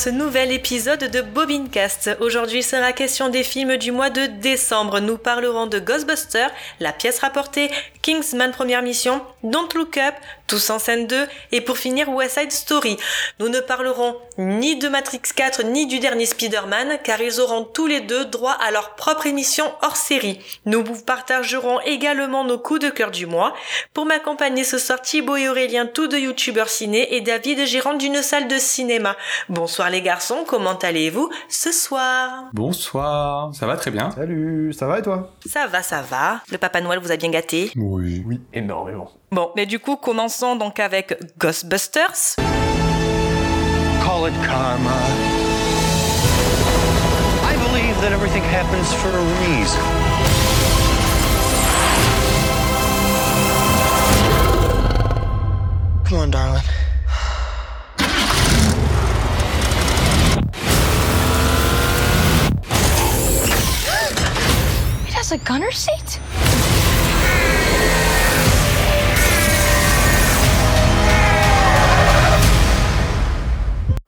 ce nouvel épisode de Bobincast. Aujourd'hui sera question des films du mois de décembre. Nous parlerons de Ghostbusters, la pièce rapportée, Kingsman première mission, Don't Look Up, Tous en scène 2 et pour finir West Side Story. Nous ne parlerons ni de Matrix 4 ni du dernier Spider-Man car ils auront tous les deux droit à leur propre émission hors série. Nous vous partagerons également nos coups de cœur du mois. Pour m'accompagner ce soir Thibaut et Aurélien, tous deux youtubeurs ciné et David gérant d'une salle de cinéma. Bonsoir les garçons, comment allez-vous ce soir? Bonsoir, ça va très bien. Salut, ça va et toi? Ça va, ça va. Le Papa Noël vous a bien gâté? Oui. Oui, énormément. Bon, mais du coup, commençons donc avec Ghostbusters. Call it karma. I believe that everything happens for a reason. Come on, darling. It has a gunner seat?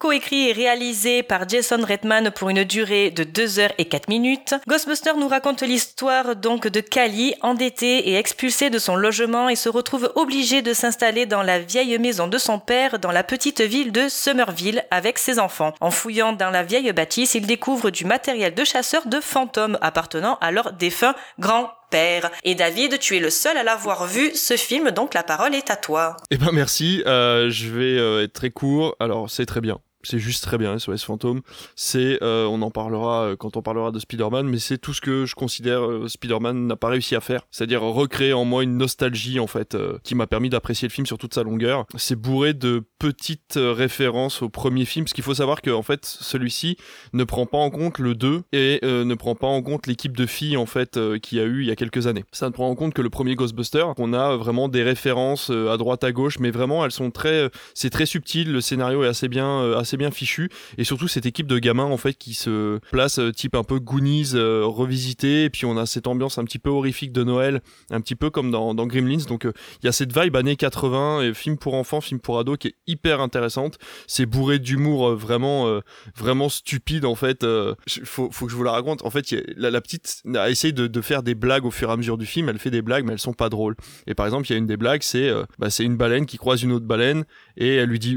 Coécrit et réalisé par Jason Redman pour une durée de 2 heures et 4 minutes, Ghostbusters nous raconte l'histoire donc de Cali, endettée et expulsée de son logement et se retrouve obligée de s'installer dans la vieille maison de son père dans la petite ville de Somerville avec ses enfants. En fouillant dans la vieille bâtisse, il découvre du matériel de chasseur de fantômes appartenant à leur défunt grand père. Et David, tu es le seul à l'avoir vu ce film, donc la parole est à toi. Eh ben merci, euh, je vais euh, être très court. Alors c'est très bien. C'est juste très bien, SOS Fantôme. C'est, euh, on en parlera euh, quand on parlera de Spider-Man, mais c'est tout ce que je considère euh, Spider-Man n'a pas réussi à faire. C'est-à-dire recréer en moi une nostalgie, en fait, euh, qui m'a permis d'apprécier le film sur toute sa longueur. C'est bourré de petites références au premier film, parce qu'il faut savoir que, en fait, celui-ci ne prend pas en compte le 2 et ne prend pas en compte l'équipe de filles, en fait, y a eu il y a quelques années. Ça ne prend en compte que le premier Ghostbuster. On a vraiment des références à droite, à gauche, mais vraiment, elles sont très, c'est très subtil. Le scénario est assez bien, euh, assez bien fichu, et surtout cette équipe de gamins en fait qui se place euh, type un peu Goonies euh, revisité, et puis on a cette ambiance un petit peu horrifique de Noël, un petit peu comme dans, dans Gremlins. Donc euh, il y a cette vibe années 80, et film pour enfants, film pour ados, qui est hyper intéressante. C'est bourré d'humour vraiment, vraiment stupide en fait. Faut, faut que je vous la raconte. En fait, la, petite a essayé de, faire des blagues au fur et à mesure du film. Elle fait des blagues, mais elles sont pas drôles. Et par exemple, il y a une des blagues, c'est bah, c'est une baleine qui croise une autre baleine et elle lui dit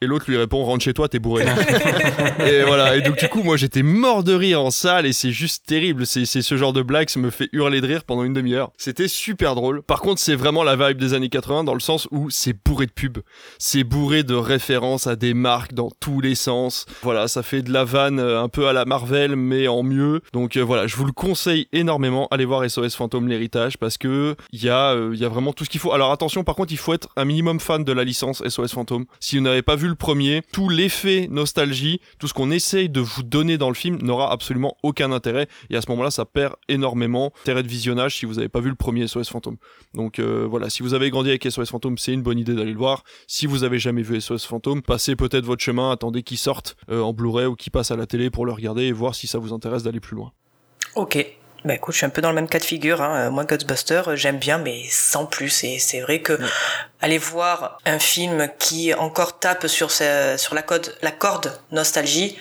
et l'autre lui répond rentre chez toi t'es bourré. Et voilà. Et donc du coup moi j'étais mort de rire en salle et c'est juste terrible. C'est c'est ce genre de blague ça me fait hurler de rire pendant une demi-heure. C'était super drôle. Par contre c'est vraiment la vibe des années 80 dans le sens où c'est bourré de pubs. C'est bourré de références à des marques dans tous les sens. Voilà ça fait de la vanne euh, un peu à la Marvel mais en mieux. Donc euh, voilà je vous le conseille énormément. Allez voir SOS Fantôme l'héritage parce que il y a euh, il y a vraiment tout ce qu'il faut. Alors attention par contre il faut être un minimum fan de la licence SOS Fantôme. Si vous n'avez pas vu le premier tout l'effet nostalgie tout ce qu'on essaye de vous donner dans le film n'aura absolument aucun intérêt. Et à ce moment-là ça perd énormément intérêt de visionnage si vous n'avez pas vu le premier SOS Fantôme. Donc euh, voilà si vous avez grandi avec SOS Fantôme c'est une bonne idée d'aller le voir. Si vous avez jamais vu SOS Fantôme passez peut-être votre chemin attendez qu'il sorte euh, en Blu-ray ou qu'il passe à la télé pour le regarder et voir si ça vous intéresse d'aller plus loin. Ok. Bah écoute, je suis un peu dans le même cas de figure. Hein. Euh, Moi, Ghostbusters, euh, j'aime bien, mais sans plus. Et c'est vrai que aller voir un film qui encore tape sur, sa- sur la, code, la corde nostalgie,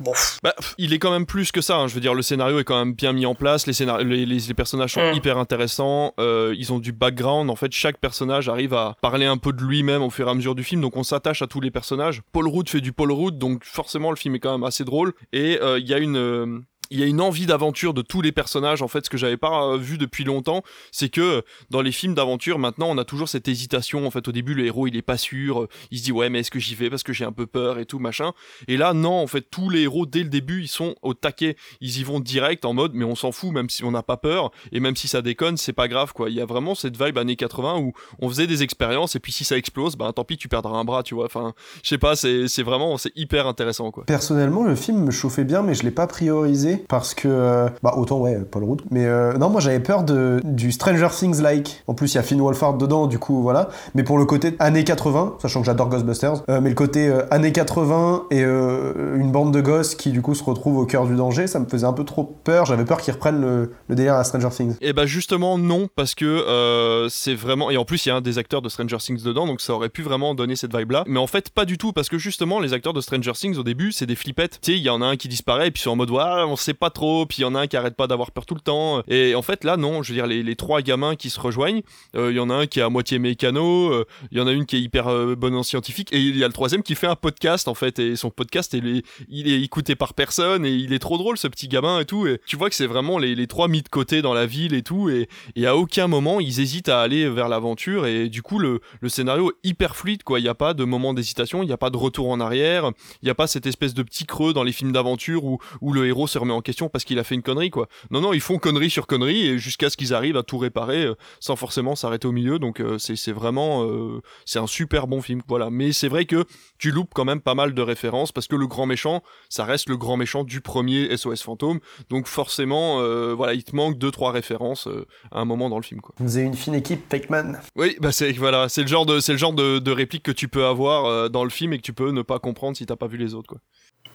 bon, Bah, il est quand même plus que ça. hein. Je veux dire, le scénario est quand même bien mis en place. Les, scénar- les, les- les personnages sont Mm. hyper intéressants. euh, ils ont du background. En fait, chaque personnage arrive à parler un peu de lui-même au fur et à mesure du film. Donc, on s'attache à tous les personnages. Paul Rudd fait du Paul Rudd, donc forcément, le film est quand même assez drôle. Et euh, il y a une euh, il y a une envie d'aventure de tous les personnages en fait ce que j'avais pas euh, vu depuis longtemps c'est que euh, dans les films d'aventure maintenant on a toujours cette hésitation en fait au début le héros il est pas sûr euh, il se dit ouais mais est-ce que j'y vais parce que j'ai un peu peur et tout machin. Et là non en fait tous les héros dès le début ils sont au taquet. Ils y vont direct en mode mais on s'en fout même si on n'a pas peur et même si ça déconne c'est pas grave quoi. Il y a vraiment cette vibe années 80 où on faisait des expériences et puis si ça explose bah tant pis tu perdras un bras tu vois. Enfin je sais pas c'est c'est vraiment c'est hyper intéressant quoi. Personnellement, le film me chauffait bien, mais je l'ai pas priorisé. Parce que euh, bah autant ouais Paul Rudd. Mais euh, non moi j'avais peur de du Stranger Things like. En plus il y a Finn Wolfhard dedans du coup voilà. Mais pour le côté années 80 sachant que j'adore Ghostbusters euh, mais le côté années 80 et une bande de gosses qui du coup se retrouvent au cœur du danger ça me faisait un peu trop peur. J'avais peur qu'ils reprennent le, le délire à Stranger Things. Et bah justement non parce que c'est vraiment et en plus il y a des acteurs de Stranger Things dedans donc ça aurait pu vraiment donner cette vibe là mais en fait pas du tout parce que justement les acteurs de Stranger Things au début c'est des flippettes. Tu sais il y en a un qui disparaît et puis sont en mode ouais on sait pas trop puis il y en a un qui arrête pas d'avoir peur tout le temps. Et en fait là non je veux dire les, trois gamins qui se rejoignent euh, il y en a un qui est à moitié mécano euh, il y en a une qui est hyper euh, bonne en scientifique et il y a le troisième qui fait un podcast en fait et son podcast il est, il est écouté par personne et il est trop drôle ce petit gamin et tout et tu vois que c'est vraiment les, les trois mis de côté dans la ville et tout et, et à aucun moment ils hésitent à aller vers l'aventure et du coup le, le scénario est hyper fluide quoi. Il n'y a pas de moment d'hésitation il n'y a pas de retour en arrière il n'y a pas cette espèce de petit creux dans les films d'aventure où, où le héros se remet en question parce qu'il a fait une connerie quoi. Non non ils font connerie sur connerie et jusqu'à ce qu'ils arrivent à tout réparer euh, sans forcément s'arrêter au milieu. Donc euh, c'est c'est vraiment euh, c'est un super bon film voilà. Mais c'est vrai que tu loupes quand même pas mal de références parce que le grand méchant ça reste le grand méchant du premier SOS fantôme. Donc forcément euh, voilà il te manque deux trois références euh, à un moment dans le film quoi. Vous avez une fine équipe Pac-Man oui bah c'est voilà c'est le genre de c'est le genre de, de réplique que tu peux avoir euh, dans le film et que tu peux ne pas comprendre si t'as pas vu les autres quoi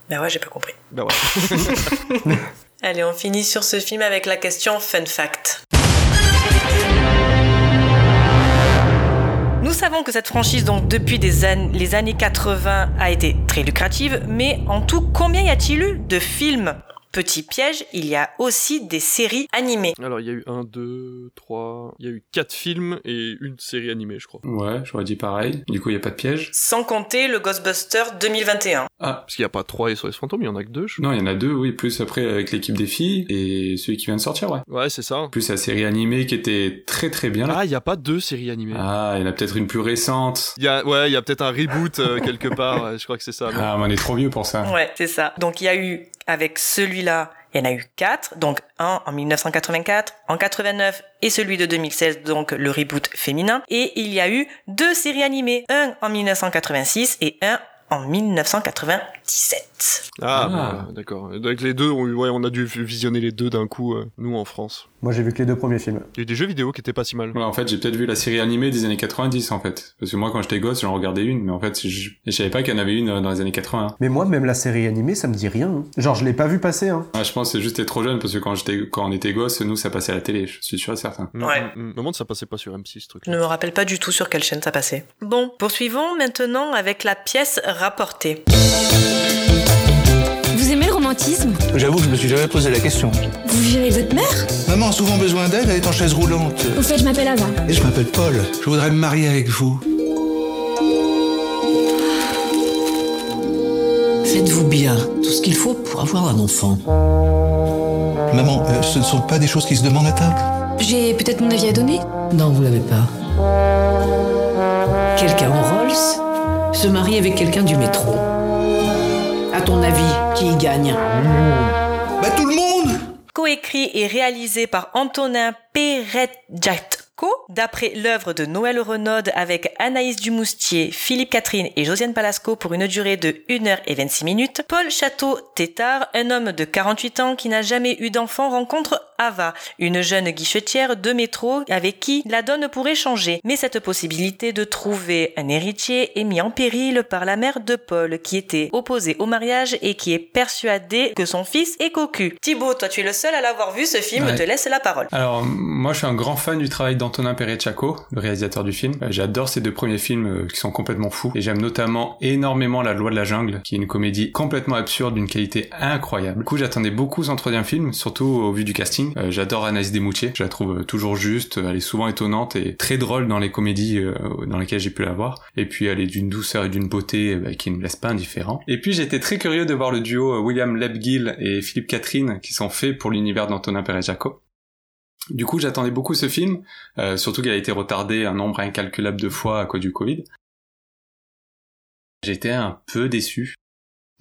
Bah ouais, j'ai pas compris. bah ouais Allez, on finit sur ce film avec la question fun fact. Nous savons que cette franchise, donc depuis des an- les années 80, a été très lucrative, mais en tout, combien y a-t-il eu de films? Petit piège, il y a aussi des séries animées. alors il y a eu un deux trois il y a eu quatre films et une série animée je crois Ouais, j'aurais dit pareil. Du coup, il y a pas de piège. Sans compter le Ghostbuster 2021. Ah, parce qu'il y a pas trois SOS fantômes il y en a que deux je non, il y en a deux, oui, plus après avec l'équipe des filles et celui qui vient de sortir, ouais. ouais c'est ça Plus la série animée qui était très très bien. ah il y a pas deux séries animées Ah, il y en a peut-être une plus récente. Il y a, ouais, il y a peut-être un reboot euh, quelque part. je crois que c'est ça. mais- Ah, mais on est trop vieux pour ça. Ouais, c'est ça. Donc il y a eu, avec celui-là, il y en a eu quatre. Donc un en 1984, en 89 et celui de 2016, donc le reboot féminin. Et il y a eu deux séries animées, un en 1986 et un en 1997. Ah, Ah. voilà, d'accord. Avec les deux, on, ouais, on a dû visionner les deux d'un coup, euh, nous en France. moi j'ai vu que les deux premiers films Il y a eu des jeux vidéo qui étaient pas si mal. Ouais, en fait, j'ai peut-être vu la série animée des années 90, en fait. Parce que moi, quand j'étais gosse, j'en regardais une, mais en fait, je, je savais pas qu'il y en avait une euh, dans les années 80. mais moi même la série animée ça me dit rien hein. genre je l'ai pas vu passer hein. Ouais, je pense que c'est juste t'es trop jeune, parce que quand j'étais, quand on était gosse, nous, ça passait à la télé, je suis sûr et certain. Mm, Ouais. mm, mm. Me demande si ça passait pas sur M6 ce truc. Je ne me rappelle pas du tout sur quelle chaîne ça passait. Bon, poursuivons maintenant avec la pièce rapportée. Vous romantisme J'avoue que je me suis jamais posé la question. Vous vivez avec votre mère? Maman a souvent besoin d'aide, elle est en chaise roulante. Au fait, je m'appelle Ava. Et je m'appelle Paul. Je voudrais me marier avec vous. Faites-vous bien tout ce qu'il faut pour avoir un enfant. Maman, euh, ce ne sont pas des choses qui se demandent à table. J'ai peut-être mon avis à donner? Non, vous l'avez pas. Quelqu'un en Rolls se marie avec quelqu'un du métro. À ton avis, qui y gagne? Bah tout le monde! Coécrit et réalisé par Antonin D'après l'œuvre de Noël Renaud avec Anaïs Dumoustier, Philippe Catherine et Josiane Palasco pour une durée de 1h26 minutes, Paul Château-Tétard, un homme de 48 ans qui n'a jamais eu d'enfant, rencontre Ava, une jeune guichetière de métro avec qui la donne pourrait changer. Mais cette possibilité de trouver un héritier est mise en péril par la mère de Paul, qui était opposée au mariage et qui est persuadée que son fils est cocu. Thibaut, toi tu es le seul à l'avoir vu, ce film Ouais. te laisse la parole. Alors, moi, je suis un grand fan du travail d'Antonin Perechaco, le réalisateur du film. Euh, J'adore ces deux premiers films euh, qui sont complètement fous. Et j'aime notamment énormément La Loi de la Jungle, qui est une comédie complètement absurde d'une qualité incroyable. Du coup, j'attendais beaucoup son troisième film, surtout au vu du casting. Euh, J'adore Anaïs Desmoutiers. Je la trouve toujours juste. Elle est souvent étonnante et très drôle dans les comédies dans lesquelles j'ai pu la voir. Et puis, elle est d'une douceur et d'une beauté bah, qui ne me laisse pas indifférent. Et puis, j'étais très curieux de voir le duo William Lebgill et Philippe Catherine qui sont faits pour l'univers d'Antonin Perechaco. Du coup, j'attendais beaucoup ce film, euh, surtout qu'il a été retardé un nombre incalculable de fois à cause du Covid. J'étais un peu déçu.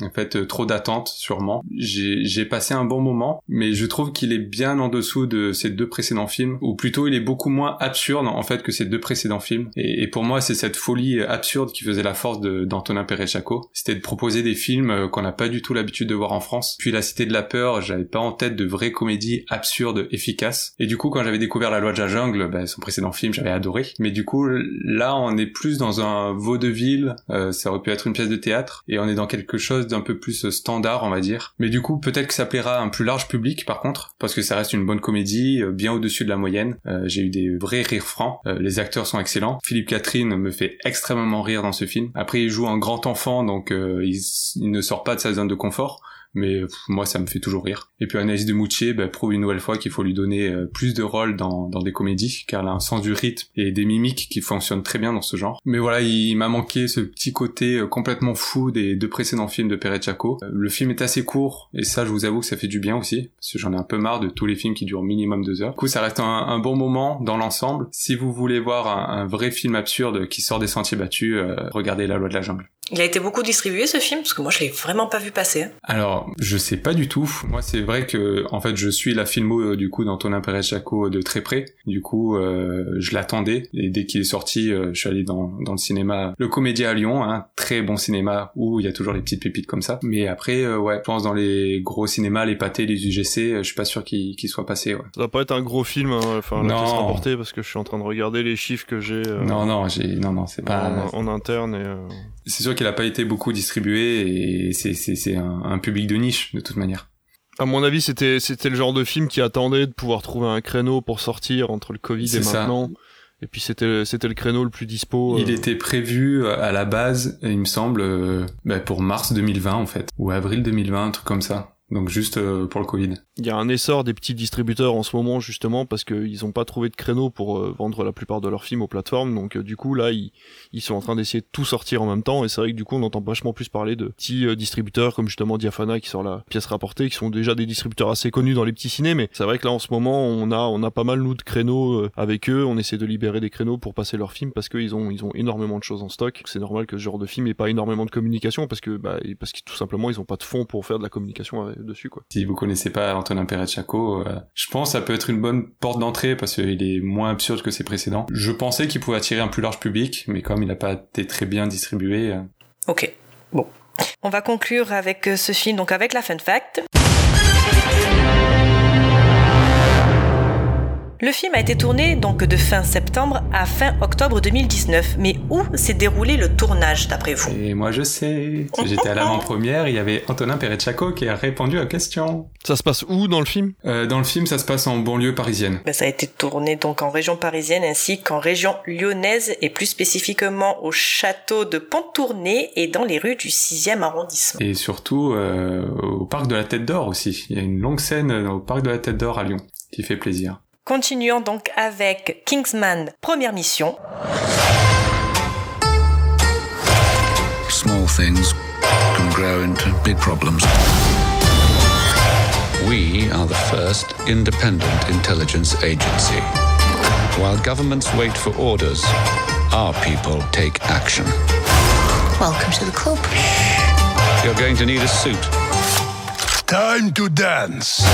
En fait, euh, trop d'attentes, sûrement. J'ai passé un bon moment, mais je trouve qu'il est bien en dessous de ces deux précédents films, ou plutôt il est beaucoup moins absurde en fait que ces deux précédents films. Et, et pour moi, c'est cette folie absurde qui faisait la force d'Antonin Perret-Chaco. C'était de proposer des films euh, qu'on n'a pas du tout l'habitude de voir en France. Puis La Cité de la Peur, j'avais pas en tête de vraies comédies absurdes, efficaces. Et du coup, quand j'avais découvert La Loi de la Jungle, bah, son précédent film, j'avais adoré. Mais du coup, là, on est plus dans un vaudeville. euh, ça aurait pu être une pièce de théâtre, et on est dans quelque chose d'un peu plus euh, standard, on va dire. Mais du coup, peut-être que ça plaira à un plus large public, par contre, parce que ça reste une bonne comédie, euh, bien au-dessus de la moyenne. Euh, J'ai eu des vrais rires francs. Les acteurs sont excellents. Philippe Catherine me fait extrêmement rire dans ce film. Après, il joue un grand enfant, donc il ne sort pas de sa zone de confort. Mais pff, moi, ça me fait toujours rire. Et puis Anaïs de Mouchier bah, prouve une nouvelle fois qu'il faut lui donner euh, plus de rôles dans, dans des comédies, car elle a un sens du rythme et des mimiques qui fonctionnent très bien dans ce genre. Mais voilà, il m'a manqué ce petit côté euh, complètement fou des deux précédents films de Perret Chaco. Euh, Le film est assez court, et ça, je vous avoue que ça fait du bien aussi, parce que j'en ai un peu marre de tous les films qui durent minimum deux heures. Du coup, ça reste un, un bon moment dans l'ensemble. Si vous voulez voir un, un vrai film absurde qui sort des sentiers battus, euh, regardez La Loi de la Jungle. Il a été beaucoup distribué ce film parce que moi je l'ai vraiment pas vu passer. Alors, je sais pas du tout. Moi, c'est vrai que, en fait, je suis la filmo euh, du coup d'Antonin Perez Chaco de très près. Du coup, euh, je l'attendais et dès qu'il est sorti, euh, je suis allé dans, dans le cinéma, le Comédia à Lyon, un très bon cinéma où il y a toujours les petites pépites comme ça. Mais après, euh, ouais, je pense dans les gros cinémas, les pâtés, les UGC, euh, je suis pas sûr qu'ils qu'ils soient passés. Ouais. Ça va pas être un gros film, hein, enfin la Non. pièce rapportée, parce que je suis en train de regarder les chiffres que j'ai euh, Non, non, j'ai, non, non, c'est pas. en, en interne et euh, C'est sûr qu'il a pas été beaucoup distribué et c'est un, un public de niche de toute manière. à mon avis c'était c'était le genre de film qui attendait de pouvoir trouver un créneau pour sortir entre le Covid et ça. maintenant. Et puis c'était c'était le créneau le plus dispo. Il euh, était prévu euh, à la base, il me semble, euh, bah, pour mars 2020 en fait, ou avril 2020, un truc comme ça. Donc juste euh, pour le Covid. Il y a un essor des petits distributeurs en ce moment justement parce qu'ils ont pas trouvé de créneau pour euh, vendre la plupart de leurs films aux plateformes. Donc euh, du coup là ils, ils sont en train d'essayer de tout sortir en même temps et c'est vrai que du coup on entend vachement plus parler de petits distributeurs comme justement Diafana qui sort la pièce rapportée qui sont déjà des distributeurs assez connus dans les petits ciné mais c'est vrai que là en ce moment on a on a pas mal nous de créneaux avec eux. On essaie de libérer des créneaux pour passer leurs films parce qu'ils ont ils ont énormément de choses en stock. C'est normal que ce genre de film ait pas énormément de communication parce que bah parce que tout simplement ils ont pas de fonds pour faire de la communication euh, dessus quoi. Si vous connaissez pas Antonin Perret Chaco, euh, je pense que ça peut être une bonne porte d'entrée parce qu'il est moins absurde que ses précédents. Je pensais qu'il pouvait attirer un plus large public, mais comme il n'a pas été très bien distribué, euh, Ok, bon. On va conclure avec euh, ce film, donc avec la fun fact. Le film a été tourné donc de fin septembre à fin octobre 2019. Mais où s'est déroulé le tournage d'après vous? Et moi je sais, j'étais à l'avant-première, il y avait Antonin Perret Chaco qui a répondu à la question. Ça se passe où dans le film? Euh, dans le film, ça se passe en banlieue parisienne. Ben, Ça a été tourné donc en région parisienne ainsi qu'en région lyonnaise et plus spécifiquement au château de Pontournai et dans les rues du 6e arrondissement. Et surtout euh, au parc de la Tête d'Or aussi. Il y a une longue scène au parc de la Tête d'Or à Lyon qui fait plaisir. Continuons donc avec Kingsman, première mission. Small things can grow into big problems. We are the first independent intelligence agency. While governments wait for orders, our people take action. Welcome to the club. You're going to need a suit. Time to dance.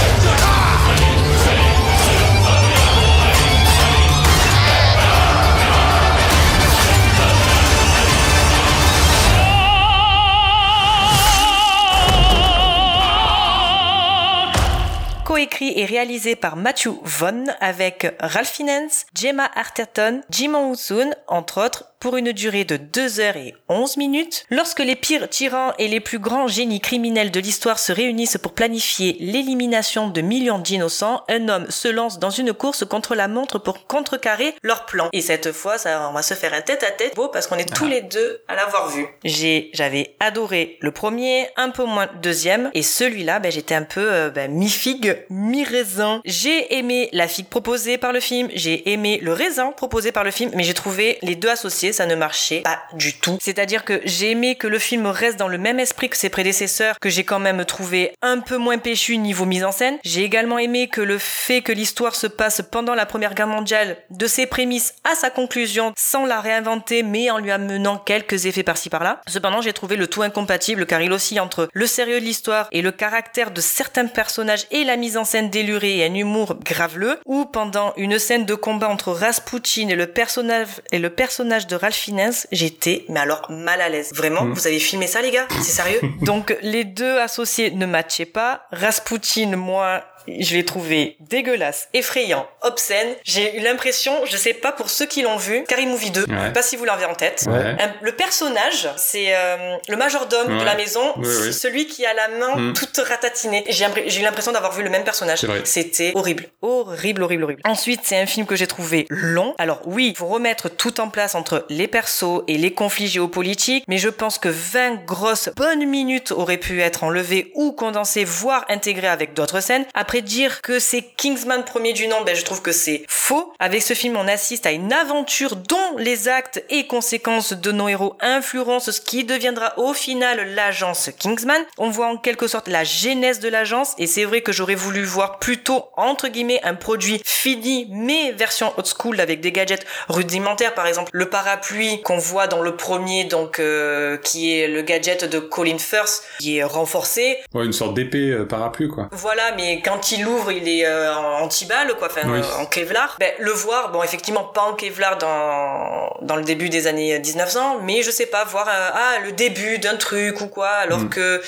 Coécrit et réalisé par Matthew Vaughn avec Ralph Fiennes, Gemma Arterton, Jim Housoun, entre autres, pour une durée de 2 heures et 11 minutes. Lorsque les pires tyrans et les plus grands génies criminels de l'histoire se réunissent pour planifier l'élimination de millions d'innocents, un homme se lance dans une course contre la montre pour contrecarrer leur plan. Et cette fois, ça, on va se faire un tête-à-tête beau parce qu'on est tous les deux à l'avoir vu. J'ai, j'avais adoré le premier, un peu moins le deuxième, et celui-là, ben, j'étais un peu euh, ben, mi-figue, mi-raisin. J'ai aimé la figue proposée par le film, j'ai aimé le raisin proposé par le film, mais j'ai trouvé les deux associés, ça ne marchait pas du tout. C'est-à-dire que j'ai aimé que le film reste dans le même esprit que ses prédécesseurs, que j'ai quand même trouvé un peu moins péchu niveau mise en scène. J'ai également aimé que le fait que l'histoire se passe pendant la Première Guerre mondiale, de ses prémices à sa conclusion, sans la réinventer, mais en lui amenant quelques effets par-ci par-là. Cependant, j'ai trouvé le tout incompatible car il oscille entre le sérieux de l'histoire et le caractère de certains personnages et la mise en scène délurée et un humour graveleux, ou pendant une scène de combat entre Rasputin et le personnage, et le personnage de Ralph Fiennes, j'étais, mais alors, mal à l'aise. Vraiment, Mm. vous avez filmé ça, les gars? C'est sérieux? Donc, les deux associés ne matchaient pas. Rasputin, moi, je l'ai trouvé dégueulasse, effrayant, obscène. J'ai eu l'impression, je sais pas pour ceux qui l'ont vu, Scary Movie 2, Ouais. je sais pas si vous l'avez en tête. Ouais. Un- le personnage, c'est euh, le majordome de la maison, ouais. celui qui a la main Mm. toute ratatinée. J'ai eu l'impression d'avoir vu le même personnage. C'était horrible. Horrible, horrible, horrible. Ensuite, c'est un film que j'ai trouvé long. Alors oui, il faut remettre tout en place entre les persos et les conflits géopolitiques, mais je pense que 20 grosses bonnes minutes auraient pu être enlevées ou condensées, voire intégrées avec d'autres scènes. Après dire que c'est Kingsman premier du nom, ben je trouve que c'est faux. Avec ce film, on assiste à une aventure dont les actes et conséquences de nos héros influencent ce qui deviendra au final l'agence Kingsman. On voit en quelque sorte la genèse de l'agence et c'est vrai que j'aurais voulu voir plutôt entre guillemets un produit fini mais version old school avec des gadgets rudimentaires par exemple le parapluie qu'on voit dans le premier donc euh, qui est le gadget de Colin Firth qui est renforcé Ouais, une sorte d'épée euh, parapluie, quoi. voilà, mais quand il l'ouvre, il est euh, en anti-balle, quoi, enfin, Oui. euh, en Kevlar. Ben, le voir, bon, effectivement, pas en Kevlar dans, dans le début des années 1900, mais je sais pas, voir un- ah, le début d'un truc ou quoi, alors Mm. que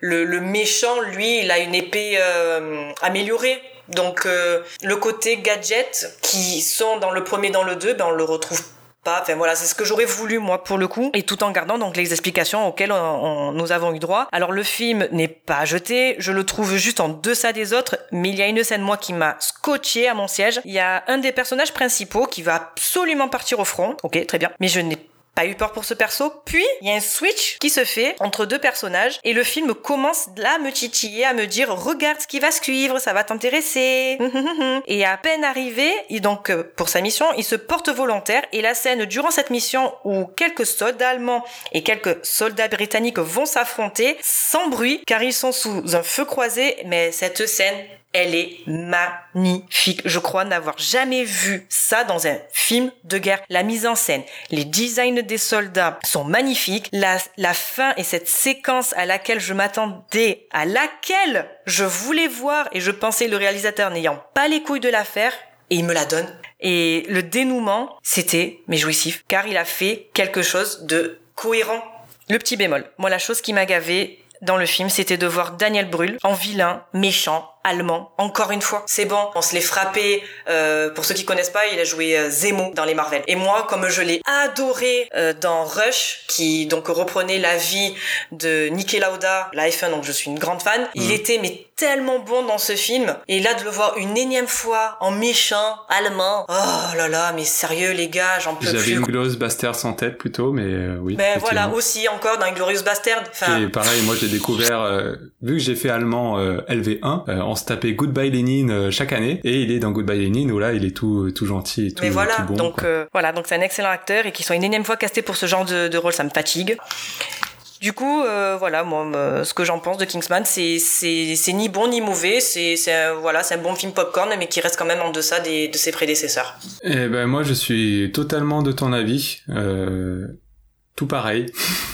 le, le méchant, lui, il a une épée euh, améliorée. Donc, euh, le côté gadget qui sont dans le premier, dans le deux, ben, on le retrouve pas. Enfin voilà, c'est ce que j'aurais voulu moi pour le coup, et tout en gardant donc les explications auxquelles nous avons eu droit. Alors le film n'est pas jeté, je le trouve juste en deçà des autres, mais il y a une scène moi qui m'a scotché à mon siège. Il y a un des personnages principaux qui va absolument partir au front. Ok, très bien, mais je n'ai pas eu peur pour ce perso. Puis, il y a un switch qui se fait entre deux personnages et le film commence là à me titiller, à me dire regarde ce qui va suivre, ça va t'intéresser. et à peine arrivé, donc euh, pour sa mission, il se porte volontaire et la scène durant cette mission où quelques soldats allemands et quelques soldats britanniques vont s'affronter sans bruit car ils sont sous un feu croisé, mais cette scène elle est magnifique. Je crois n'avoir jamais vu ça dans un film de guerre. La mise en scène, les designs des soldats sont magnifiques. La, la fin et cette séquence à laquelle je m'attendais, à laquelle je voulais voir et je pensais le réalisateur n'ayant pas les couilles de la faire, et il me la donne. Et le dénouement, c'était mais jouissif, car il a fait quelque chose de cohérent. Le petit bémol. Moi, la chose qui m'a gavé dans le film, c'était de voir Daniel Brühl en vilain, méchant, allemand. Encore une fois, c'est bon. On se l'est frappé. Euh, pour ceux qui connaissent pas, il a joué euh, Zemo dans les Marvel. Et moi, comme je l'ai adoré euh, dans Rush, qui donc reprenait la vie de Niki Lauda, la F1, donc je suis une grande fan. Il Mhm. était mais tellement bon dans ce film. Et là, de le voir une énième fois en méchant, allemand. Oh là là, mais sérieux les gars, j'en peux J'avais plus. une Glorious Bastard sans tête plutôt, mais euh, oui. Ben voilà, aussi encore dans Inglorious Bastard. Enfin, Et pareil, moi j'ai découvert, euh, vu que j'ai fait allemand euh, LV1, euh, on se tapait Goodbye Lenin euh, chaque année, et il est dans Goodbye Lenin où là il est tout tout gentil et tout, Mais voilà, tout bon. donc euh, voilà, donc c'est un excellent acteur et qu'il soit une énième fois casté pour ce genre de, de rôle, ça me fatigue. Du coup, euh, voilà, moi, ce que j'en pense de Kingsman, c'est c'est c'est ni bon ni mauvais, c'est voilà, c'est un bon film popcorn, mais qui reste quand même en deçà des, de ses prédécesseurs. Eh ben moi je suis totalement de ton avis. Euh, tout pareil.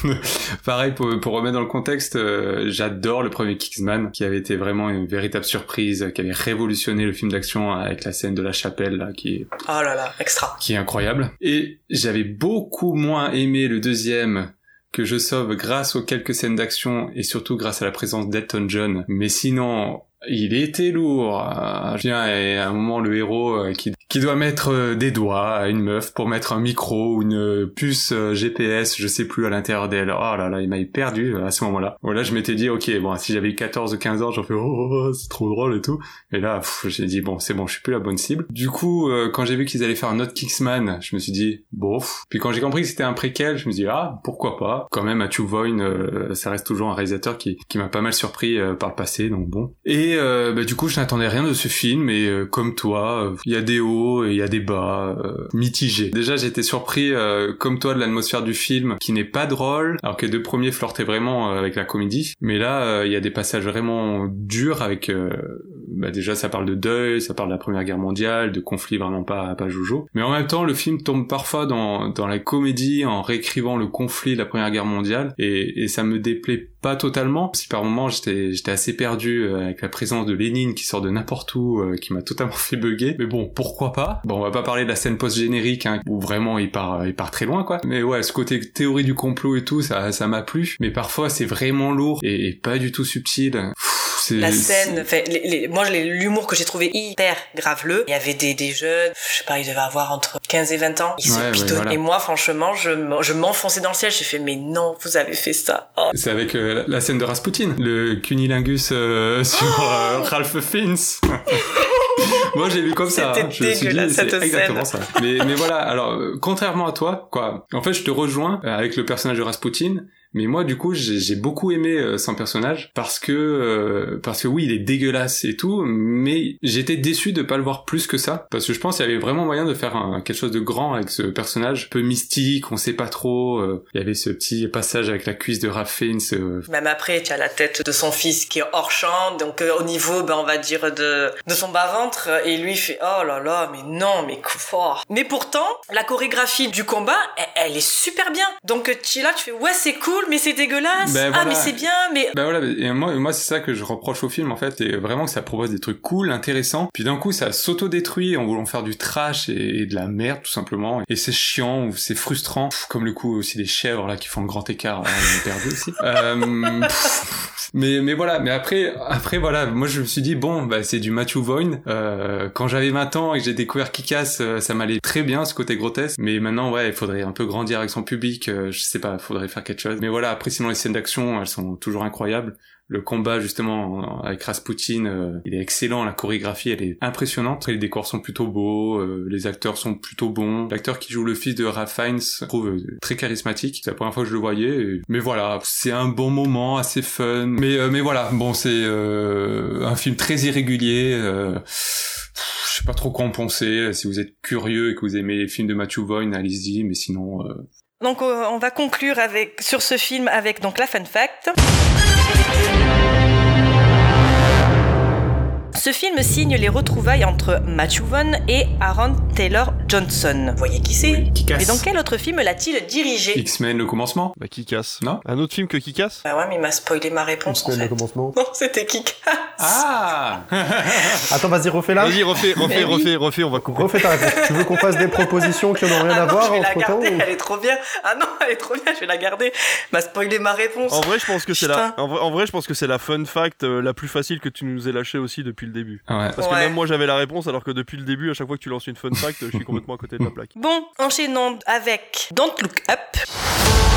pareil pour, pour remettre dans le contexte, euh, j'adore le premier Kingsman qui avait été vraiment une véritable surprise, qui avait révolutionné le film d'action avec la scène de la chapelle là, qui est Oh là là, extra. qui est incroyable. Et j'avais beaucoup moins aimé le deuxième que je sauve grâce aux quelques scènes d'action et surtout grâce à la présence d'Elton John. Mais sinon, il était lourd. Euh, Je viens et à un moment le héros euh, qui, qui doit mettre euh, des doigts à une meuf pour mettre un micro ou une euh, puce euh, GPS, je sais plus, à l'intérieur d'elle. Oh là là, il m'avait perdu à ce moment-là. Voilà, je m'étais dit, ok, bon, si j'avais 14 ou 15 ans, j'en fais, oh, oh, oh, c'est trop drôle et tout. Et là, j'ai dit, bon, c'est bon, je suis plus la bonne cible. Du coup, quand j'ai vu qu'ils allaient faire un autre Kingsman, je me suis dit, bof. Puis quand j'ai compris que c'était un préquel, je me suis dit, ah, pourquoi pas. Quand même, Matthew Vaughn, ça reste toujours un réalisateur qui, m'a pas mal surpris par le passé, donc bon. Et bah, du coup, je n'attendais rien de ce film, et comme toi, il y a des hauts et il y a des bas, euh, mitigés. Déjà, j'étais surpris, euh, comme toi, de l'atmosphère du film, qui n'est pas drôle, alors que les deux premiers flirtaient vraiment euh, avec la comédie. Mais là, euh, il y a des passages vraiment durs avec... euh, bah, déjà, ça parle de deuil, ça parle de la Première Guerre mondiale, de conflits vraiment pas, pas joujou. Mais en même temps, le film tombe parfois dans, dans la comédie en réécrivant le conflit de la Première Guerre mondiale, et, et ça me déplaît pas totalement. Si par moments j'étais j'étais assez perdu euh, avec la présence de Lénine qui sort de n'importe où, euh, qui m'a totalement fait bugger. Mais bon, pourquoi pas? Bon, on va pas parler de la scène post générique hein, où vraiment il part il part très loin quoi. Mais ouais, ce côté théorie du complot et tout, ça ça m'a plu. Mais parfois c'est vraiment lourd et, pas du tout subtil. La scène, enfin, les, les- moi, l'humour que j'ai trouvé hyper graveleux. Il y avait des, des jeunes, je sais pas, ils devaient avoir entre 15 et 20 ans. Ils Ouais, se ouais, voilà. Et moi, franchement, je, je m'enfonçais dans le ciel. J'ai fait, mais non, vous avez fait ça. Oh. C'est avec euh, la- scène de Rasputin, le cunilingus euh, sur euh, Ralph Fiennes. Moi, j'ai vu comme ça. C'était hein. Je me suis dit, cette exactement scène. ça. Mais, mais voilà. Alors, euh, contrairement à toi, quoi. En fait, je te rejoins avec le personnage de Rasputin. Mais moi, du coup, j'ai beaucoup aimé euh, son personnage parce que euh, parce que oui, il est dégueulasse et tout, mais j'étais déçu de pas le voir plus que ça parce que je pense qu'il y avait vraiment moyen de faire un- quelque chose de grand avec ce personnage, peu mystique, on sait pas trop. euh, il y avait ce petit passage avec la cuisse de euh, Même après, tu as la tête de son fils qui est hors champ, donc euh, au niveau, ben, on va dire, de, de son bas-ventre, et lui fait, oh là là, mais non, mais fort. Mais pourtant, la chorégraphie du combat, elle, elle est super bien. Donc tu là, tu fais, ouais, c'est cool, mais c'est dégueulasse. Ben, Ah, mais c'est bien, mais... Bah voilà, et moi, moi c'est ça que je reproche au film en fait, et vraiment que ça propose des trucs cool, intéressants, puis d'un coup ça s'auto-détruit en voulant faire du trash et, et de la merde tout simplement, et c'est chiant ou c'est frustrant, Pff, comme le coup aussi des chèvres là qui font un grand écart, là, on est perdu aussi. Euh, pff, mais mais voilà, mais après après voilà, moi je me suis dit bon bah c'est du Matthew Vaughn. Euh, quand j'avais 20 ans et que j'ai découvert Kick-Ass, euh, ça m'allait très bien ce côté grotesque, mais maintenant ouais il faudrait un peu grandir avec son public, euh, je sais pas, faudrait faire quelque chose. Mais voilà, après les scènes d'action elles sont toujours incroyables. Le combat justement avec Rasputin, euh, il est excellent, la chorégraphie elle est impressionnante. Les décors sont plutôt beaux, euh, les acteurs sont plutôt bons. L'acteur qui joue le fils de Ralph Fiennes, je trouve euh, très charismatique. C'est la première fois que je le voyais. Mais voilà, c'est un bon moment, assez fun. Mais mais voilà, bon c'est un film très irrégulier. je sais pas trop quoi en penser. Si vous êtes curieux et que vous aimez les films de Matthew Vaughn, allez-y. Mais sinon, Donc euh, on va conclure avec, sur ce film avec donc la fun fact. Ce film signe les retrouvailles entre Matthew Vaughn et Aaron Taylor Johnson. Vous voyez qui c'est oui, qui casse. Mais dans quel autre film l'a-t-il dirigé X-Men le commencement. Bah, qui casse Non Un autre film que qui casse Bah ouais, mais il m'a spoilé ma réponse en X-Men, le fait. commencement. Non, c'était qui casse. Ah Attends, vas-y, refais-la. Vas-y, refais, refais, refais, refais, on va couper. Refais ta réponse. Tu veux qu'on fasse des propositions qui n'ont rien Ah à non, voir je vais la entre temps garder, elle est trop bien. Ah non, elle est trop bien, je vais la garder. M'a spoilé ma réponse. En vrai, je pense que c'est la, en vrai, en vrai, je pense que c'est la fun fact euh, la plus facile que tu nous aies lâchée aussi depuis le début. Ouais. Parce que Ouais. même moi j'avais la réponse alors que depuis le début, à chaque fois que tu lances une fun fact, je suis complètement à côté de la plaque. Bon, enchaînons avec Don't Look Up.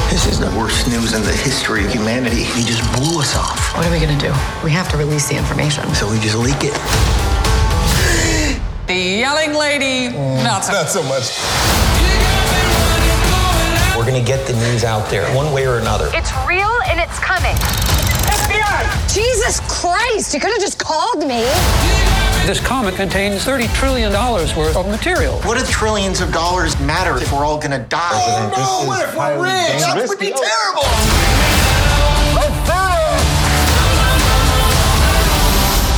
This is the worst news in the history of humanity. He just blew us off. What are we gonna do? We have to release the information. So we just leak it. The yelling lady. Not so. Not so much. We're gonna get the news out there one way or another. It's real and it's coming. Jesus Christ! You could have just called me. This comet contains $30 trillion worth of material. What do trillions of dollars matter if we're all gonna die? Oh no! What if we're rich? That would be terrible!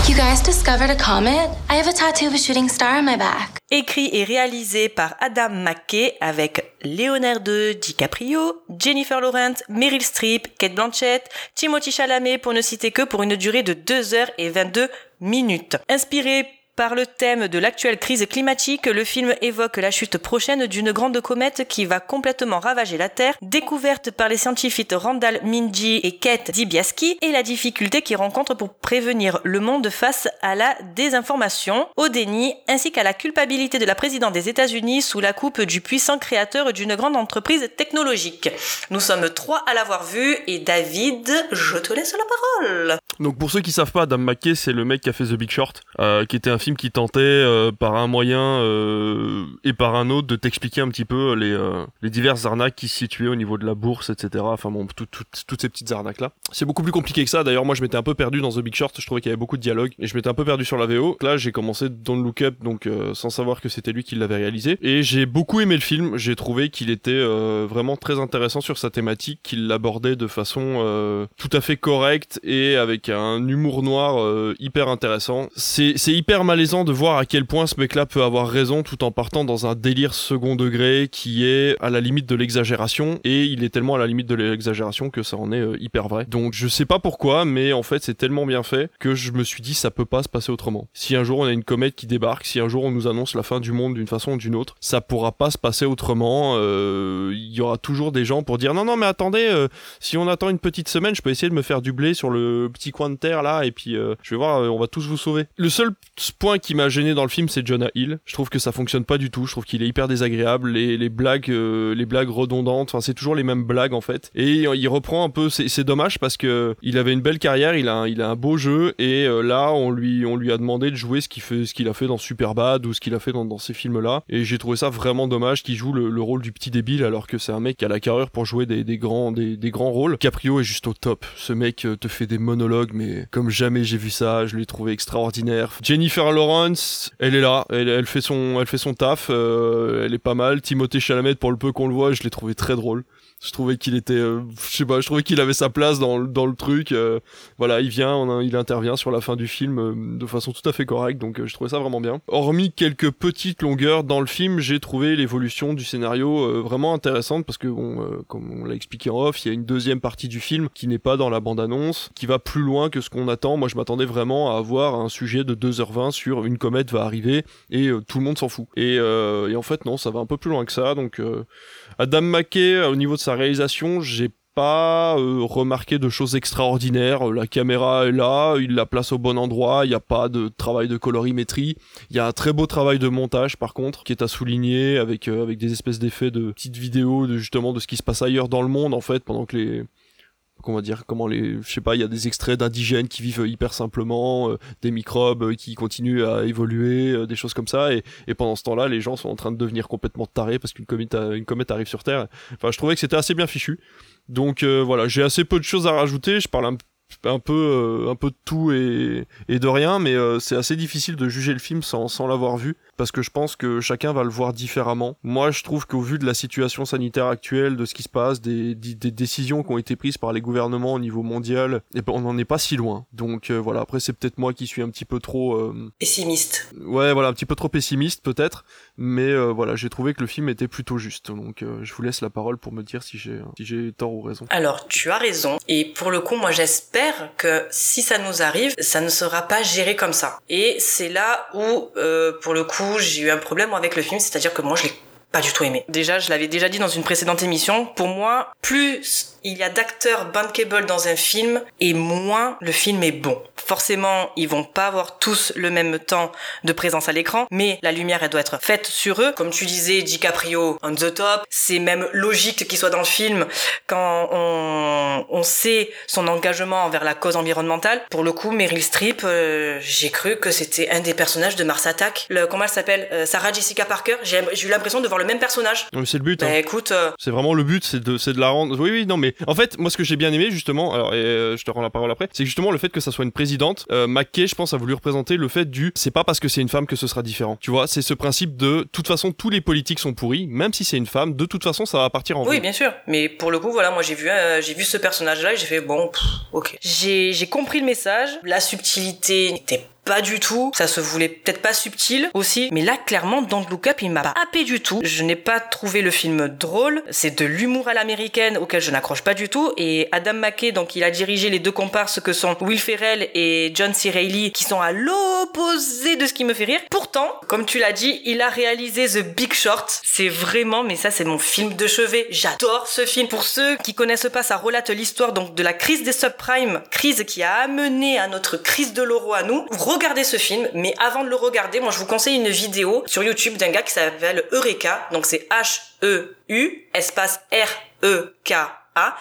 You guys discovered a comet? I have a tattoo of a shooting star on my back. Écrit et réalisé par Adam McKay avec Leonardo DiCaprio, Jennifer Lawrence, Meryl Streep, Kate Blanchett, Timothy Chalamet pour ne citer que pour une durée de 2 heures et 22 minutes. Inspiré Par le thème de l'actuelle crise climatique, le film évoque la chute prochaine d'une grande comète qui va complètement ravager la Terre, découverte par les scientifiques Randall Minji et Kate Dibiaski, et la difficulté qu'ils rencontrent pour prévenir le monde face à la désinformation, au déni, ainsi qu'à la culpabilité de la présidente des États-Unis sous la coupe du puissant créateur d'une grande entreprise technologique. Nous sommes trois à l'avoir vu, et David, je te laisse la parole. Donc pour ceux qui savent pas, Adam McKay, c'est le mec qui a fait The Big Short, euh, qui était un film qui tentait euh, par un moyen euh, et par un autre de t'expliquer un petit peu les, euh, les diverses arnaques qui se situaient au niveau de la bourse, etc. Enfin bon, tout- tout- toutes ces petites arnaques là. C'est beaucoup plus compliqué que ça. D'ailleurs, moi je m'étais un peu perdu dans The Big Short. Je trouvais qu'il y avait beaucoup de dialogue et je m'étais un peu perdu sur la VO. Là, j'ai commencé Don't Look Up, donc sans savoir que c'était lui qui l'avait réalisé. Et j'ai beaucoup aimé le film. J'ai trouvé qu'il était vraiment très intéressant sur sa thématique, qu'il l'abordait de façon tout à fait correcte et avec un humour noir hyper intéressant. C'est hyper malaisant de voir à quel point ce mec-là peut avoir raison tout en partant dans un délire second degré qui est à la limite de l'exagération et il est tellement à la limite de l'exagération que ça en est euh, hyper vrai. Donc je sais pas pourquoi, mais en fait c'est tellement bien fait que je me suis dit ça peut pas se passer autrement. Si un jour on a une comète qui débarque, si un jour on nous annonce la fin du monde d'une façon ou d'une autre, ça pourra pas se passer autrement. Euh, Il y aura toujours des gens pour dire non non mais attendez, euh, si on attend une petite semaine, je peux essayer de me faire du blé sur le petit coin de terre là et puis je vais voir, on va tous vous sauver. Le seul point qui m'a gêné dans le film, c'est Jonah Hill. Je trouve que ça fonctionne pas du tout. Je trouve qu'il est hyper désagréable. Les, blagues, euh, les blagues redondantes. Enfin, c'est toujours les mêmes blagues en fait. Et il reprend un peu. C'est dommage parce que il avait une belle carrière. Il a, un- il a un beau jeu. Et euh, là, on lui, on lui a demandé de jouer ce qu'il fait, ce qu'il a fait dans Superbad ou ce qu'il a fait dans, ces films-là. Et j'ai trouvé ça vraiment dommage qu'il joue le, le rôle du petit débile alors que c'est un mec qui a la carrure pour jouer des, des grands, des, des grands rôles. Caprio est juste au top. Ce mec euh, te fait des monologues, mais comme jamais j'ai vu ça. Je l'ai trouvé extraordinaire. Jennifer Lawrence, elle est là. Elle, fait son, elle fait son taf. euh, elle est pas mal. Timothée Chalamet, pour le peu qu'on le voit, je l'ai trouvé très drôle. Je trouvais qu'il était, euh, je sais pas, je trouvais qu'il avait sa place dans, le- dans le truc. euh, voilà, il vient, on a- il intervient sur la fin du film euh, de façon tout à fait correcte, donc euh, je trouvais ça vraiment bien. Hormis quelques petites longueurs dans le film, j'ai trouvé l'évolution du scénario euh, vraiment intéressante parce que bon, euh, comme on l'a expliqué en off, il y a une deuxième partie du film qui n'est pas dans la bande-annonce, qui va plus loin que ce qu'on attend. Moi, je m'attendais vraiment à avoir un sujet de 2h20 sur une comète va arriver et tout le monde s'en fout. Et, et en fait, non, ça va un peu plus loin que ça, donc. Euh, Adam McKay, euh, au niveau de sa réalisation, j'ai pas euh, remarqué de choses extraordinaires. La caméra est là, il la place au bon endroit, il n'y a pas de travail de colorimétrie. Il y a un très beau travail de montage par contre, qui est à souligner avec, euh, avec des espèces d'effets de petites vidéos de justement de ce qui se passe ailleurs dans le monde en fait, pendant que les comment dire comment les je sais pas il y a des extraits d'indigènes qui vivent hyper simplement euh, des microbes euh, qui continuent à évoluer euh, des choses comme ça. Et, et pendant ce temps-là les gens sont en train de devenir complètement tarés parce qu'une comète a- une comète arrive sur terre. Enfin je trouvais que c'était assez bien fichu. Donc euh, voilà j'ai assez peu de choses à rajouter. Je parle un peu euh, un peu de tout et, et de rien mais euh, c'est assez difficile de juger le film sans, sans l'avoir vu parce que je pense que chacun va le voir différemment moi je trouve qu'au vu de la situation sanitaire actuelle de ce qui se passe des, des, des décisions qui ont été prises par les gouvernements au niveau mondial et ben on n'en est pas si loin donc euh, voilà après c'est peut-être moi qui suis un petit peu trop euh, Pessimiste. ouais voilà un petit peu trop pessimiste peut-être mais euh, voilà j'ai trouvé que le film était plutôt juste donc je vous laisse la parole pour me dire si j'ai si j'ai tort ou raison Alors, tu as raison. Et pour le coup, moi, j'espère que si ça nous arrive, ça ne sera pas géré comme ça. Et c'est là où, pour le j'ai eu un problème avec le film, c'est-à-dire que moi, je l'ai pas du tout aimé. Déjà, je l'avais déjà dit dans une précédente émission, pour moi, plus il y a d'acteurs bankable dans un film, et moins le film est bon. Forcément, ils vont pas avoir tous le même temps de présence à l'écran, mais la lumière, elle doit être faite sur eux. Comme tu disais, DiCaprio on the top, c'est même logique qu'il soit dans le film quand on, on sait son engagement envers la cause environnementale. Pour le coup, Meryl Streep, euh, j'ai cru que c'était un des personnages de Mars Attack. Le, comment elle s'appelle? Euh, Sarah Jessica Parker. J'ai eu l'impression de voir le même personnage. C'est le but Bah hein. écoute, euh, C'est vraiment le but, c'est de, c'est de la rendre. Oui, oui, non, mais en fait, moi, ce que j'ai bien aimé, justement, alors, et, euh, je te rends la parole après, c'est justement le fait que ça soit une présidente. Euh, McKay, je pense, a voulu représenter le fait du. C'est pas parce que c'est une femme que ce sera différent. Tu vois, c'est ce principe de. De toute façon, tous les politiques sont pourris, même si c'est une femme. De toute façon, ça va partir en. oui, bien sûr. Mais pour le coup, voilà, moi j'ai vu, euh, j'ai vu ce personnage-là et j'ai fait bon, pff, ok. J'ai, j'ai compris le message. La subtilité n'était pas du tout. Ça se voulait peut-être pas subtil aussi. Mais là, clairement, Don't Look Up, il m'a pas happé du tout. Je n'ai pas trouvé le film drôle. C'est de l'humour à l'américaine auquel je n'accroche pas du tout. Et Adam McKay, donc il a dirigé les deux comparses que sont Will Ferrell et John C. Reilly, qui sont à l'opposé de ce qui me fait rire. Pourtant, comme tu l'as dit, il a réalisé The Big Short. C'est vraiment, mais ça c'est mon film de chevet. J'adore ce film. Pour ceux qui connaissent pas, ça relate l'histoire donc de la crise des subprimes, crise qui a amené à notre crise de l'euro à nous. Regardez ce film, mais avant de le regarder, moi je vous conseille une vidéo sur YouTube d'un gars qui s'appelle Eureka. Donc c'est H-E-U espace R-E-K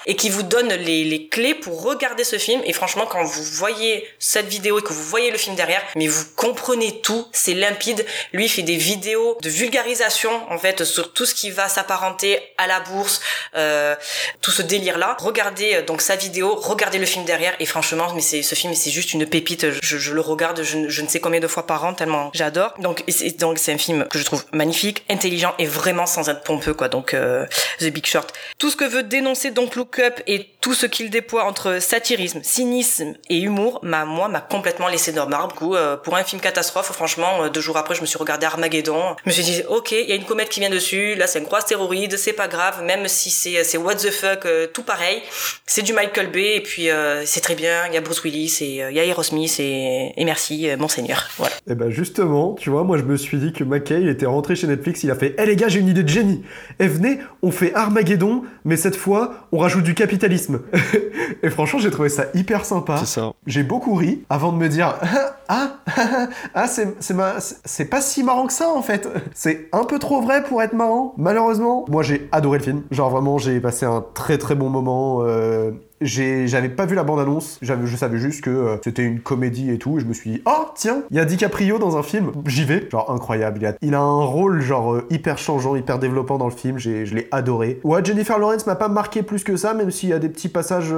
et qui vous donne les, clés pour regarder ce film. Et franchement, quand vous voyez cette vidéo et que vous voyez le film derrière, mais vous comprenez tout, c'est limpide. Lui fait des vidéos de vulgarisation en fait sur tout ce qui va s'apparenter à la bourse, euh, tout ce délire là. Regardez euh, donc sa vidéo, regardez le film derrière et franchement, mais ce film c'est juste une pépite. Je, le regarde, je, ne sais combien de fois par an tellement j'adore. Donc c'est donc c'est un film que je trouve magnifique, intelligent et vraiment sans être pompeux quoi. Donc euh, The Big Short. Tout ce que veut dénoncer donc Look Up et tout ce qu'il déploie entre satirisme, cynisme et humour, m'a moi m'a complètement laissé dans marbre. Euh, pour un film catastrophe, franchement, euh, deux jours après, je me suis regardé Armageddon. Je me suis dit, ok, il y a une comète qui vient dessus. Là, c'est un gros astéroïde, c'est pas grave. Même si c'est c'est what the fuck, euh, tout pareil. C'est du Michael Bay et puis c'est très bien. Il y a Bruce Willis et il y a Aerosmith et, merci, monseigneur. Voilà. Et ben justement, tu vois, moi je me suis dit que McKay il était rentré chez Netflix, il a fait, eh les gars, j'ai une idée de génie. Et venez, on fait Armageddon, mais cette fois, on rajoute du capitalisme. et franchement, j'ai trouvé ça hyper sympa. C'est ça. J'ai beaucoup ri avant de me dire ah ah c'est pas si marrant que ça en fait. C'est un peu trop vrai pour être marrant. Malheureusement, moi j'ai adoré le film. Genre vraiment, j'ai passé un très très bon moment. Euh, j'avais pas vu la bande annonce j'avais je savais juste que euh, c'était une comédie et tout et je me suis dit oh tiens il y a DiCaprio dans un film j'y vais genre incroyable il a, a un rôle genre euh, hyper changeant hyper développant dans le film je l'ai adoré ouais Jennifer Lawrence m'a pas marqué plus que ça même s'il y a des petits passages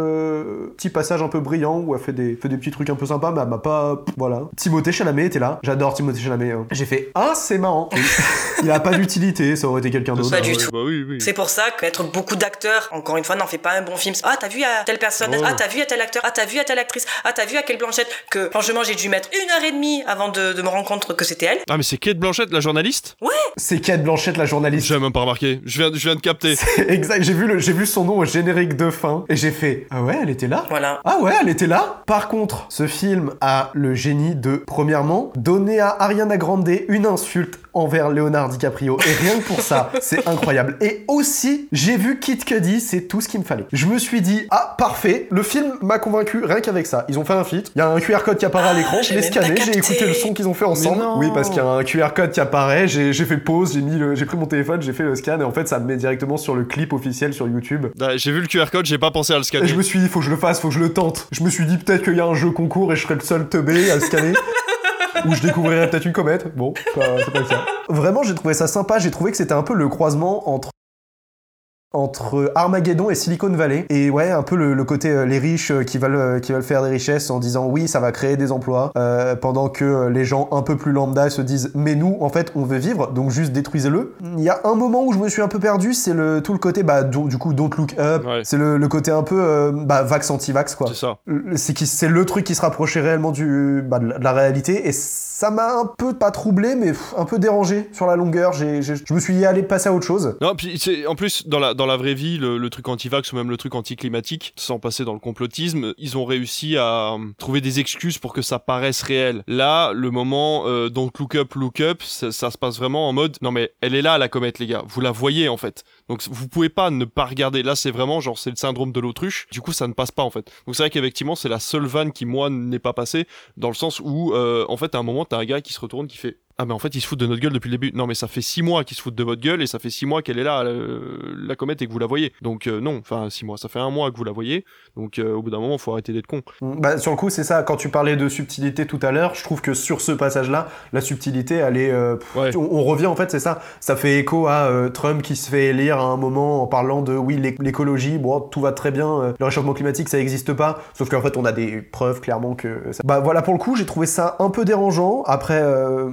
petits passages un peu brillants où elle fait des fait des petits trucs un peu sympas mais m'a pas voilà Timothée Chalamet était là. J'adore Timothée Chalamet hein. j'ai fait ah c'est marrant. Il a pas d'utilité ça aurait été quelqu'un d'autre. Pas du tout. Bah oui, oui. c'est pour ça qu'être beaucoup d'acteurs encore une fois n'en fait pas un bon film. Ah t'as vu à telle personne. Oh. ah t'as vu à tel acteur. Ah t'as vu à telle actrice. Ah t'as vu à quelle Blanchette que franchement j'ai dû mettre une heure et demie avant de, de me rendre compte que c'était elle. Ah, mais c'est Kate Blanchett, la journaliste? Ouais. C'est Kate Blanchett la journaliste. J'ai même pas remarqué. Je viens, je viens de capter. exact. J'ai vu le j'ai vu son nom au générique de fin et j'ai fait ah ouais elle était là? Voilà. Ah ouais, elle était là? Par contre, ce film a le génie de, premièrement, donner à Ariana Grande une insulte envers Leonardo DiCaprio. Et rien que pour ça, c'est incroyable. Et aussi, j'ai vu Kid Cudi, c'est tout ce qu'il me fallait. Je me suis dit, ah, parfait, le film m'a convaincu rien qu'avec ça. Ils ont fait un feat, il y a un QR code qui apparaît à l'écran, je j'ai l'ai scanné, j'ai écouté le son qu'ils ont fait ensemble. Oui, parce qu'il y a un QR code qui apparaît, j'ai fait pause, j'ai mis j'ai pris mon téléphone, j'ai fait le scan, et en fait, ça me met directement sur le clip officiel sur YouTube. Ah, J'ai vu le QR code, j'ai pas pensé à le Et scanner. je me suis dit, faut que je le fasse, faut que je le tente. Je me suis dit, peut-être qu'il y a un jeu concours et je serai le seul teubé à le scanner. Ou je découvrirai peut-être une comète. Bon, c'est pas, cas. Vraiment, j'ai trouvé ça sympa. J'ai trouvé que c'était un peu le croisement entre entre Armageddon et Silicon Valley. Et ouais un peu le, le côté euh, les riches euh, qui veulent euh, qui veulent faire des richesses en disant oui ça va créer des emplois pendant que les gens un peu plus lambda se disent mais nous en fait on veut vivre donc juste détruisez-le. Il y a un moment où je me suis un peu perdu c'est le tout le côté bah do- du coup don't look up. Ouais. c'est le, le côté un peu bah vax anti vax quoi. C'est ça. c'est le truc qui se rapprochait réellement du bah, de la- de la réalité. Et ça m'a un peu pas troublé mais pff, un peu dérangé sur la longueur. J'ai je me suis dit allez passer à autre chose. Non, puis c'est- en plus, dans la, dans la vraie vie, le, truc anti-vax ou même le truc anti-climatique, sans passer dans le complotisme, ils ont réussi à euh, trouver des excuses pour que ça paraisse réel. Là, le moment euh, donc look up, look up, ça, ça se passe vraiment en mode non mais elle est là la comète les gars, vous la voyez en fait. Donc vous pouvez pas ne pas regarder. Là, c'est vraiment genre c'est le syndrome de l'autruche. Du coup, ça ne passe pas en fait. Donc c'est vrai qu'effectivement, c'est la seule vanne qui moi n'est pas passée dans le sens où euh, en fait à un moment t'as un gars qui se retourne qui fait ah mais en fait ils se foutent de notre gueule depuis le début. Non mais ça fait six mois qu'ils se foutent de votre gueule et ça fait six mois qu'elle est là euh, la comète et que vous la voyez. Donc euh, non, enfin six mois, ça fait un mois que vous la voyez. Donc euh, au bout d'un moment faut arrêter d'être con. Bah, sur le coup, c'est ça. Quand tu parlais de subtilité tout à l'heure, je trouve que sur ce passage-là, la subtilité, elle est. euh, pff, Ouais. on, on revient en fait, c'est ça. Ça fait écho à euh, Trump qui se fait élire à un moment en parlant de oui, l'éc- l'écologie, bon, tout va très bien, euh, le réchauffement climatique, ça n'existe pas. Sauf qu'en fait, on a des preuves clairement que. ça- Bah voilà, pour le coup, j'ai trouvé ça un peu dérangeant. Après, euh,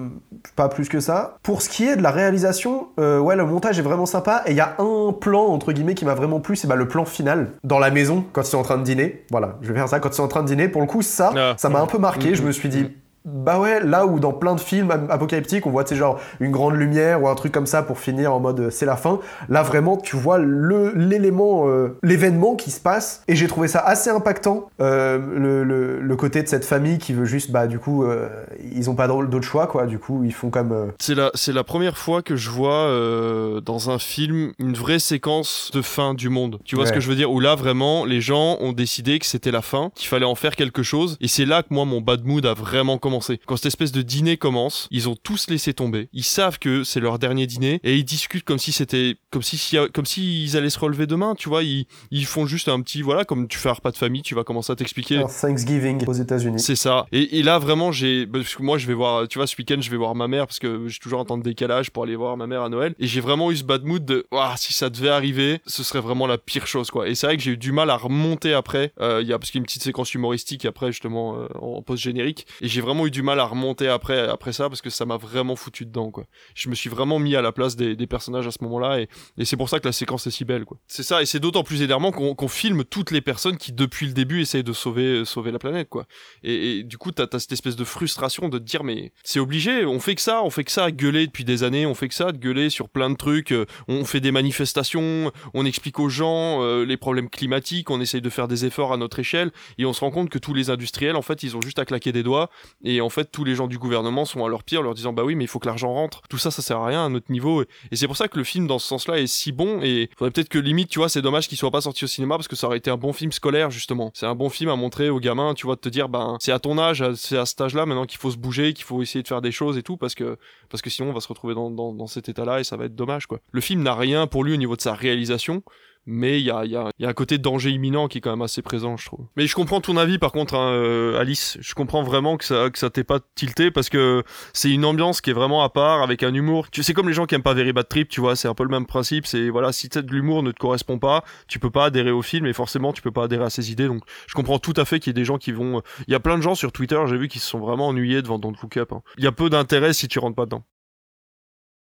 pas plus que ça. Pour ce qui est de la réalisation, euh, ouais, le montage est vraiment sympa. Et il y a un plan, entre guillemets, qui m'a vraiment plu, c'est bah, le plan final dans la maison quand ils sont en train de dîner. Voilà, je vais faire ça quand ils sont en train de dîner. Pour le coup, ça, Ah. ça m'a un peu marqué. Je me suis dit, Bah ouais, là où dans plein de films ap- apocalyptiques, on voit, tu sais, genre une grande lumière ou un truc comme ça pour finir en mode euh, c'est la fin. Là, vraiment, tu vois le l'élément, euh, l'événement qui se passe. Et j'ai trouvé ça assez impactant. euh, le, le, le côté de cette famille qui veut juste, bah, du coup, euh, ils ont pas d'autre choix, quoi. Du coup, ils font comme. euh, C'est la, c'est la première fois que je vois euh, dans un film une vraie séquence de fin du monde. Tu vois ce que je veux dire? Où là, vraiment, les gens ont décidé que c'était la fin, qu'il fallait en faire quelque chose. Et c'est là que moi, mon bad mood a vraiment commencé. Quand cette espèce de dîner commence, ils ont tous laissé tomber. Ils savent que c'est leur dernier dîner et ils discutent comme si c'était, comme si, si- comme s'ils allaient se relever demain. Tu vois, ils, ils font juste un petit, voilà, comme tu fais un repas de famille, tu vas commencer à t'expliquer. Thanksgiving aux États-Unis. C'est ça. Et, et là, vraiment, j'ai. Parce que moi, je vais voir. Tu vois, ce week-end, je vais voir ma mère parce que j'ai toujours un temps de décalage pour aller voir ma mère à Noël. Et j'ai vraiment eu ce bad mood de. Ouah, si ça devait arriver, ce serait vraiment la pire chose, quoi. Et c'est vrai que j'ai eu du mal à remonter après. Euh, Il y a, parce qu'il y a une petite séquence humoristique après, justement, euh, en post-générique. Et j'ai vraiment eu du mal à remonter après, après ça parce que ça m'a vraiment foutu dedans, quoi. Je me suis vraiment mis à la place des, des personnages à ce moment-là. Et, et c'est pour ça que la séquence est si belle, quoi. C'est ça. Et c'est d'autant plus énervant qu'on qu'on filme toutes les personnes qui, depuis le début, essayent de sauver, sauver la planète, quoi. Et, et du coup, t'as as cette espèce de frustration de te dire, mais c'est obligé, on fait que ça, on fait que ça, gueuler depuis des années, on fait que ça, de gueuler sur plein de trucs, euh, on fait des manifestations, on explique aux gens euh, les problèmes climatiques, on essaye de faire des efforts à notre échelle, et on se rend compte que tous les industriels, en fait, ils ont juste à claquer des doigts, et en fait, tous les gens du gouvernement sont à leur pire, leur disant, bah oui, mais il faut que l'argent rentre, tout ça, ça sert à rien à notre niveau, et, c'est pour ça que le film, dans ce sens-là, est si bon, et faudrait peut-être que limite, tu vois, c'est dommage qu'il soit pas sorti au cinéma, parce que ça aurait été un bon film scolaire, justement. C'est un bon film à montrer aux gamins, tu vois, de te dire, ben, c'est à ton âge, c'est à cet âge-là, maintenant qu'il faut se bouger, qu'il faut essayer de faire des choses et tout, parce que, parce que sinon on va se retrouver dans, dans, dans cet état-là et ça va être dommage, quoi. Le film n'a rien pour lui au niveau de sa réalisation, mais il y a, y, a, y a un côté danger imminent qui est quand même assez présent, je trouve. Mais je comprends ton avis, par contre, hein, euh, Alice. Je comprends vraiment que ça, que ça t'ait pas tilté parce que c'est une ambiance qui est vraiment à part, avec un humour. Tu sais, comme les gens qui aiment pas Very Bad Trip, tu vois, c'est un peu le même principe. C'est voilà, si de l'humour ne te correspond pas, tu peux pas adhérer au film et forcément tu peux pas adhérer à ses idées. Donc, je comprends tout à fait qu'il y ait des gens qui vont. Il y a plein de gens sur Twitter, j'ai vu, qui se sont vraiment ennuyés devant Don't Look Up. hein. Il y a peu d'intérêt si tu rentres pas dedans.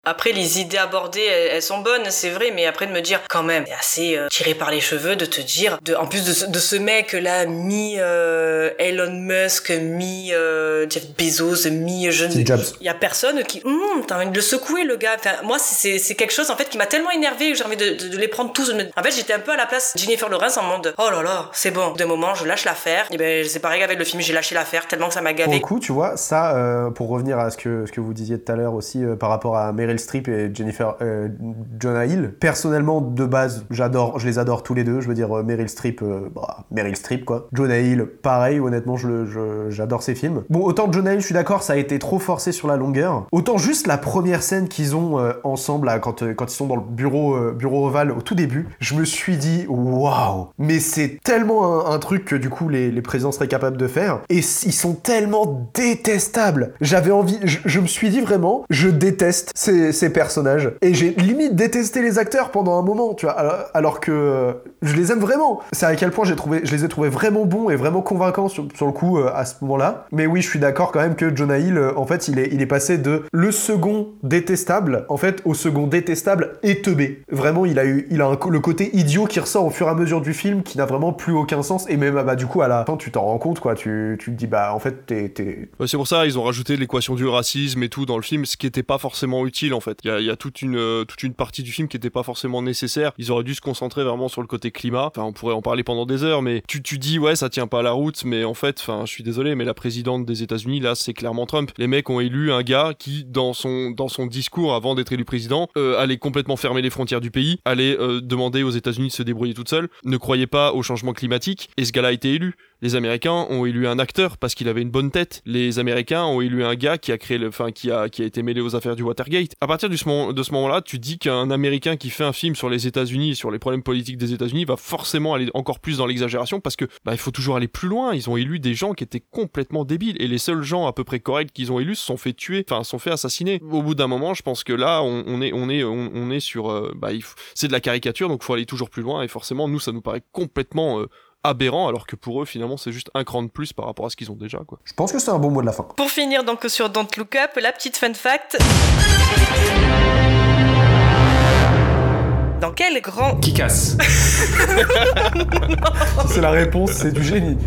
Après, les idées abordées, elles, elles sont bonnes, c'est vrai, mais après de me dire, quand même, c'est assez euh, tiré par les cheveux de te dire, de, en plus de ce, de ce mec-là, mi euh, Elon Musk, mi euh, Jeff Bezos, mi je ne. Il y a personne qui, hum, t'as envie de le secouer, le gars. Enfin, moi, c'est- quelque chose, en fait, qui m'a tellement énervé que j'ai envie de, de, de les prendre tous. En fait, j'étais un peu à la place de Jennifer Lawrence en mode, oh là là, c'est bon. De moment, je lâche l'affaire. Et ben, c'est pareil avec le film, j'ai lâché l'affaire tellement que ça m'a Pour gavé. le coup, tu vois, ça, pour revenir à ce que, ce que vous disiez tout à l'heure aussi par rapport à Meryl Streep et Jennifer euh, Jonah Hill, personnellement, de base, j'adore, je les adore tous les deux. Je veux dire, euh, Meryl Streep, euh, bah, Meryl Streep, quoi. Jonah Hill, pareil, honnêtement, je, le- je- j'adore ses films. Bon, autant Jonah Hill, je suis d'accord, ça a été trop forcé sur la longueur. Autant juste la première scène qu'ils ont euh, ensemble, là, quand, quand ils sont dans le bureau, bureau ovale au tout début, je me suis dit, waouh, mais c'est tellement un, truc que du coup les, les présidents seraient capables de faire. Et ils sont tellement détestables. J'avais envie, je, je me suis dit vraiment, je déteste ces, personnages. Et j'ai limite détesté les acteurs pendant un moment, tu vois, alors, que euh, je les aime vraiment. C'est à quel point j'ai trouvé, je les ai trouvés vraiment bons et vraiment convaincants sur, le coup euh, à ce moment-là. Mais oui, je suis d'accord quand même que Jonah Hill, euh, en fait, il est, il est passé de le second détestable, en fait, au second détestable et teubé. Vraiment, il a eu, il a un le côté idiot qui ressort au fur et à mesure du film, qui n'a vraiment plus aucun sens. Et même, bah, du coup, à la fin, tu t'en rends compte, quoi. Tu, tu te dis, bah, en fait, t'es, c'est pour ça ils ont rajouté l'équation du racisme et tout dans le film, ce qui était pas forcément utile en fait. Il y a, toute une euh, toute une partie du film qui était pas forcément nécessaire. Ils auraient dû se concentrer vraiment sur le côté climat. Enfin, on pourrait en parler pendant des heures, mais tu dis ouais ça tient pas la route, mais en fait, enfin, je suis désolé, mais la présidente des États-Unis là, c'est clairement Trump. Les mecs ont élu un gars qui dans son dans son discours avant d'être élu président euh, allait complètement fermer les frontières du pays, allait euh, demander aux États-Unis de se débrouiller toute seule, ne croyait pas au changement climatique et ce gars-là a été élu. Les Américains ont élu un acteur parce qu'il avait une bonne tête. Les Américains ont élu un gars qui a créé le, enfin, qui a, qui a été mêlé aux affaires du Watergate. À partir de ce moment-là, tu dis qu'un Américain qui fait un film sur les États-Unis sur les problèmes politiques des États-Unis va forcément aller encore plus dans l'exagération parce que, bah, il faut toujours aller plus loin. Ils ont élu des gens qui étaient complètement débiles et les seuls gens à peu près corrects qu'ils ont élus se sont fait tuer, enfin, sont fait assassiner. Au bout d'un moment, je pense que là, on, est, on est, on, est sur, euh, bah, c'est de la caricature, donc faut aller toujours plus loin et forcément, nous, ça nous paraît complètement euh, aberrant alors que pour eux finalement c'est juste un cran de plus par rapport à ce qu'ils ont déjà quoi. Je pense que c'est un bon mot de la fin. Pour finir donc sur Don't Look Up, la petite fun fact. Dans quel grand Qui casse? C'est la réponse, c'est du génie.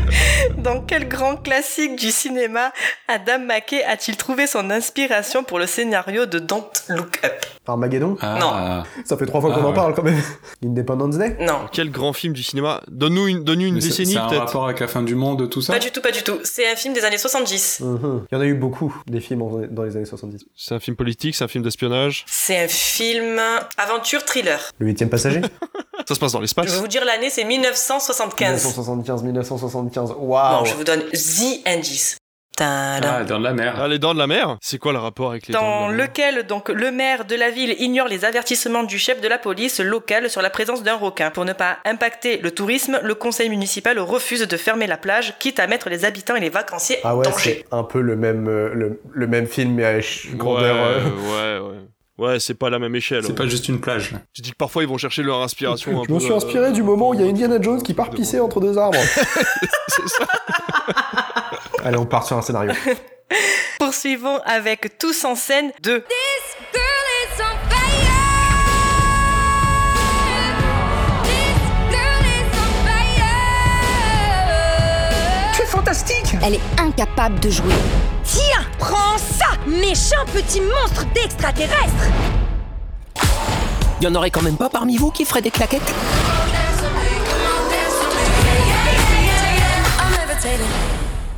Dans quel grand classique du cinéma Adam McKay a-t-il trouvé son inspiration pour le scénario de Don't Look Up? Armageddon Ah. Ça fait trois fois Ah, qu'on en ouais. parle quand même. Independence Day Non. Quel grand film du cinéma Donne-nous une, donne une décennie C'est un peut-être. rapport avec la fin du monde, tout ça Pas du tout, pas du tout. C'est un film des années 70. Mhm. Il y en a eu beaucoup, des films en- dans les années 70. C'est un film politique, c'est un film d'espionnage. C'est un film aventure thriller. Le huitième passager Ça se passe dans Je l'espace. vais vous dire l'année, c'est 1975. 1975, 1975. Bon, Waouh je vous donne The indice. Tadam. Ah, dans de la mer. Ah, les dents de la mer C'est quoi le rapport avec les dents dans de la mer lequel donc le maire de la ville ignore les avertissements du chef de la police locale sur la présence d'un requin. Pour ne pas impacter le tourisme, le conseil municipal refuse de fermer la plage, quitte à mettre les habitants et les vacanciers Ah en ouais, danger. c'est un peu le même, euh, le, le même film, mais à grandeur. euh, Ouais, ouais, ouais. Ouais, c'est pas la même échelle. C'est ouais. pas juste une plage. Tu dis que parfois ils vont chercher leur inspiration un Je me peu, suis euh, inspiré du moment où il y a Indiana Jones qui part pisser entre deux arbres. C'est ça. Allez, on part sur un scénario. Poursuivons avec Tous en scène 2. C'est fantastique. Elle est incapable de jouer. Tiens, prends ça Méchant petit monstre d'extraterrestre. Il y en aurait quand même pas parmi vous qui ferait des claquettes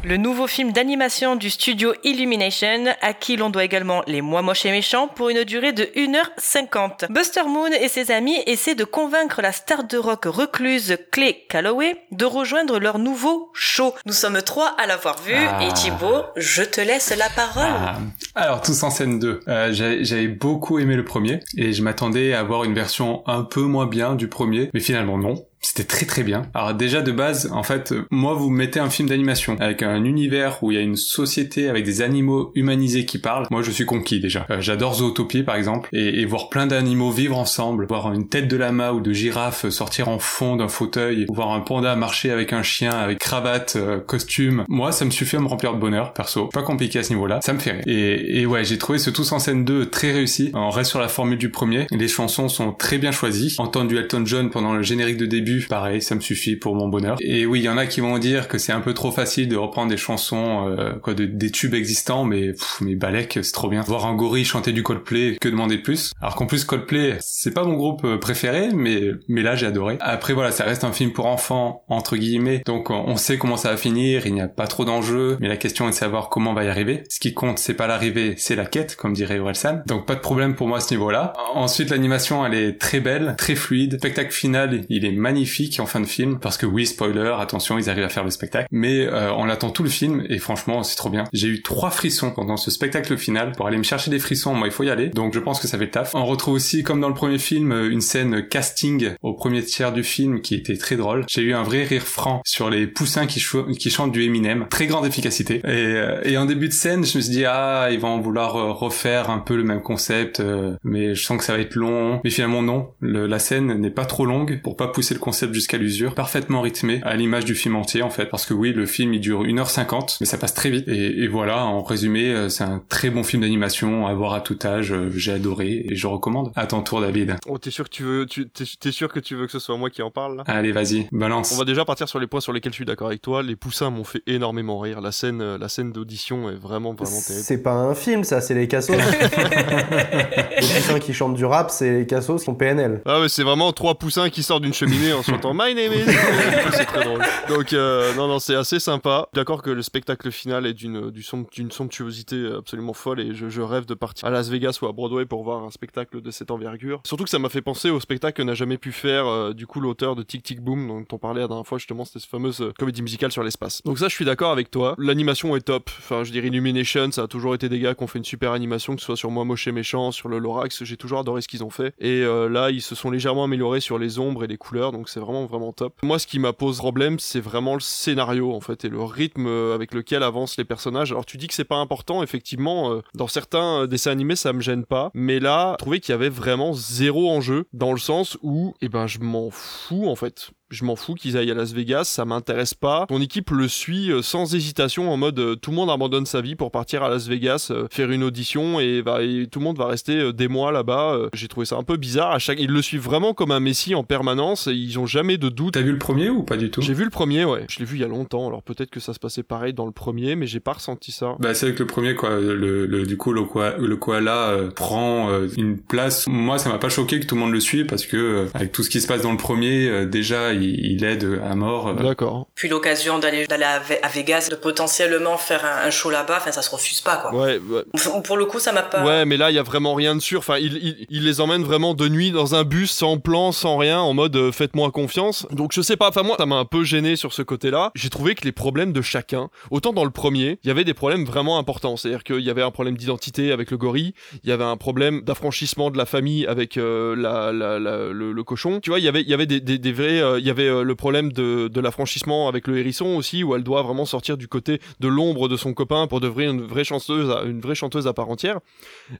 Le nouveau film d'animation du studio Illumination, à qui l'on doit également Les Mois Moches et Méchants, pour une durée de 1h50. Buster Moon et ses amis essaient de convaincre la star de rock recluse Clay Calloway de rejoindre leur nouveau show. Nous sommes trois à l'avoir vu, Ah. et Thibaut, je te laisse la parole. Ah. Alors, Tous en scène 2. Euh, J'avais j'avais beaucoup aimé le premier et je m'attendais à avoir une version un peu moins bien du premier, mais finalement non. C'était très très bien. Alors déjà de base, en fait, moi vous me mettez un film d'animation avec un univers où il y a une société avec des animaux humanisés qui parlent. Moi je suis conquis déjà. Euh, J'adore Zootopie par exemple et, voir plein d'animaux vivre ensemble, voir une tête de lama ou de girafe sortir en fond d'un fauteuil, voir un panda marcher avec un chien avec cravate, euh, costume. Moi ça me suffit à me remplir de bonheur perso. Pas compliqué à ce niveau-là. Ça me fait rire. Et, et ouais, j'ai trouvé ce Tous en scène 2 très réussi. On reste sur la formule du premier. Les chansons sont très bien choisies. Entendre du Elton John pendant le générique de début, pareil, ça me suffit pour mon bonheur. Et oui, il y en a qui vont dire que c'est un peu trop facile de reprendre des chansons, euh, quoi, de, des tubes existants, mais pff, mais Balek, c'est trop bien. Voir un gorille chanter du Coldplay, que demander de plus? Alors qu'en plus Coldplay, c'est pas mon groupe euh, préféré, mais mais là j'ai adoré. Après voilà, ça reste un film pour enfants entre guillemets, donc on sait comment ça va finir. Il n'y a pas trop d'enjeux, mais la question est de savoir comment on va y arriver. Ce qui compte, c'est pas l'arrivée, c'est la quête, comme dirait Orelsan. Donc pas de problème pour moi à ce niveau-là. Ensuite, l'animation, elle est très belle, très fluide. Le spectacle final, il est magnifique en fin de film, parce que oui, spoiler, attention, ils arrivent à faire le spectacle. Mais euh, on attend tout le film, et franchement, c'est trop bien. J'ai eu trois frissons pendant ce spectacle final. Pour aller me chercher des frissons, moi, il faut y aller. Donc je pense que ça fait le taf. On retrouve aussi, comme dans le premier film, une scène casting au premier tiers du film qui était très drôle. J'ai eu un vrai rire franc sur les poussins qui, qui chantent du Eminem. Très grande efficacité. Et, euh, et en début de scène, je me suis dit, ah, ils vont vouloir euh, refaire un peu le même concept, euh, mais je sens que ça va être long. Mais finalement, non. Le- la scène n'est pas trop longue pour pas pousser le concept jusqu'à l'usure. Parfaitement rythmé, à l'image du film entier, en fait. Parce que oui, le film, il dure 1h50, mais ça passe très vite. Et, et voilà, en résumé, euh, c'est un très bon film d'animation à voir à tout âge. Euh, J'ai adoré et je recommande. À ton tour, David. Oh, t'es sûr que tu veux, tu, t'es, t'es sûr que tu veux que ce soit moi qui en parle là? Allez, vas-y, balance. On va déjà partir sur les points sur lesquels je suis d'accord avec toi. Les poussins m'ont fait énormément rire. La scène, euh, la scène d'audition est vraiment, vraiment terrible. C'est pas un film, ça, c'est les cassos. les poussins qui chantent du rap, c'est les cassos qui sont PNL. Ah ouais, c'est vraiment trois poussins qui sortent d'une cheminée en My name is. c'est très drôle. Donc euh, non non, c'est assez sympa. D'accord que le spectacle final est d'une d'une somptuosité absolument folle et je, je rêve de partir à Las Vegas ou à Broadway pour voir un spectacle de cette envergure. Surtout que ça m'a fait penser au spectacle que n'a jamais pu faire euh, du coup l'auteur de Tic Tic Boom dont on parlait la dernière fois justement, c'était cette fameuse euh, comédie musicale sur l'espace. Donc ça, je suis d'accord avec toi. L'animation est top. Enfin, je dirais Illumination, ça a toujours été des gars qui ont fait une super animation, que ce soit sur Moi Moche et Méchant, sur le Lorax. J'ai toujours adoré ce qu'ils ont fait. Et euh, là, ils se sont légèrement améliorés sur les ombres et les couleurs, donc c'est vraiment vraiment top. Moi, ce qui m'a posé problème, c'est vraiment le scénario en fait et le rythme euh, avec lequel avancent les personnages. Alors tu dis que c'est pas important, effectivement, euh, dans certains euh, dessins animés, ça me gêne pas, mais là, je trouvais qu'il y avait vraiment zéro enjeu dans le sens où, eh ben, je m'en fous en fait. Je m'en fous qu'ils aillent à Las Vegas, ça m'intéresse pas. Ton équipe le suit euh, sans hésitation en mode euh, tout le monde abandonne sa vie pour partir à Las Vegas, euh, faire une audition et, va, et tout le monde va rester des mois là-bas. J'ai trouvé ça un peu bizarre. À chaque... Ils le suivent vraiment comme un messie en permanence et ils ont jamais de doute. T'as vu le premier ou pas du tout? J'ai vu le premier, ouais. Je l'ai vu il y a longtemps, alors peut-être que ça se passait pareil dans le premier, mais j'ai pas ressenti ça. Bah c'est avec le premier quoi. Le, le du coup le koala, le koala euh, prend euh, une place. Moi ça m'a pas choqué que tout le monde le suive parce que euh, avec tout ce qui se passe dans le premier, euh, déjà il, il aide à mort. euh. D'accord. Puis l'occasion d'aller d'aller à Ve- à Vegas, de potentiellement faire un, un show là-bas, enfin ça se refuse pas quoi. Ouais, ouais. Pour- le coup, ça m'a pas. Ouais, mais là, il y a vraiment rien de sûr. Enfin, il, il, il les emmène vraiment de nuit dans un bus, sans plan, sans rien, en mode euh, faites-moi confiance. Donc, je sais pas. Enfin, moi, ça m'a un peu gêné sur ce côté-là. J'ai trouvé que les problèmes de chacun, autant dans le premier, il y avait des problèmes vraiment importants. C'est-à-dire qu'il y avait un problème d'identité avec le gorille, il y avait un problème d'affranchissement de la famille avec euh, la, la, la- le, le cochon. Tu vois, il y avait, il y avait des, des, des vrais. euh, y avait euh, le problème de, de l'affranchissement avec le hérisson aussi, où elle doit vraiment sortir du côté de l'ombre de son copain pour devenir une vraie chanteuse, à- une vraie chanteuse à part entière.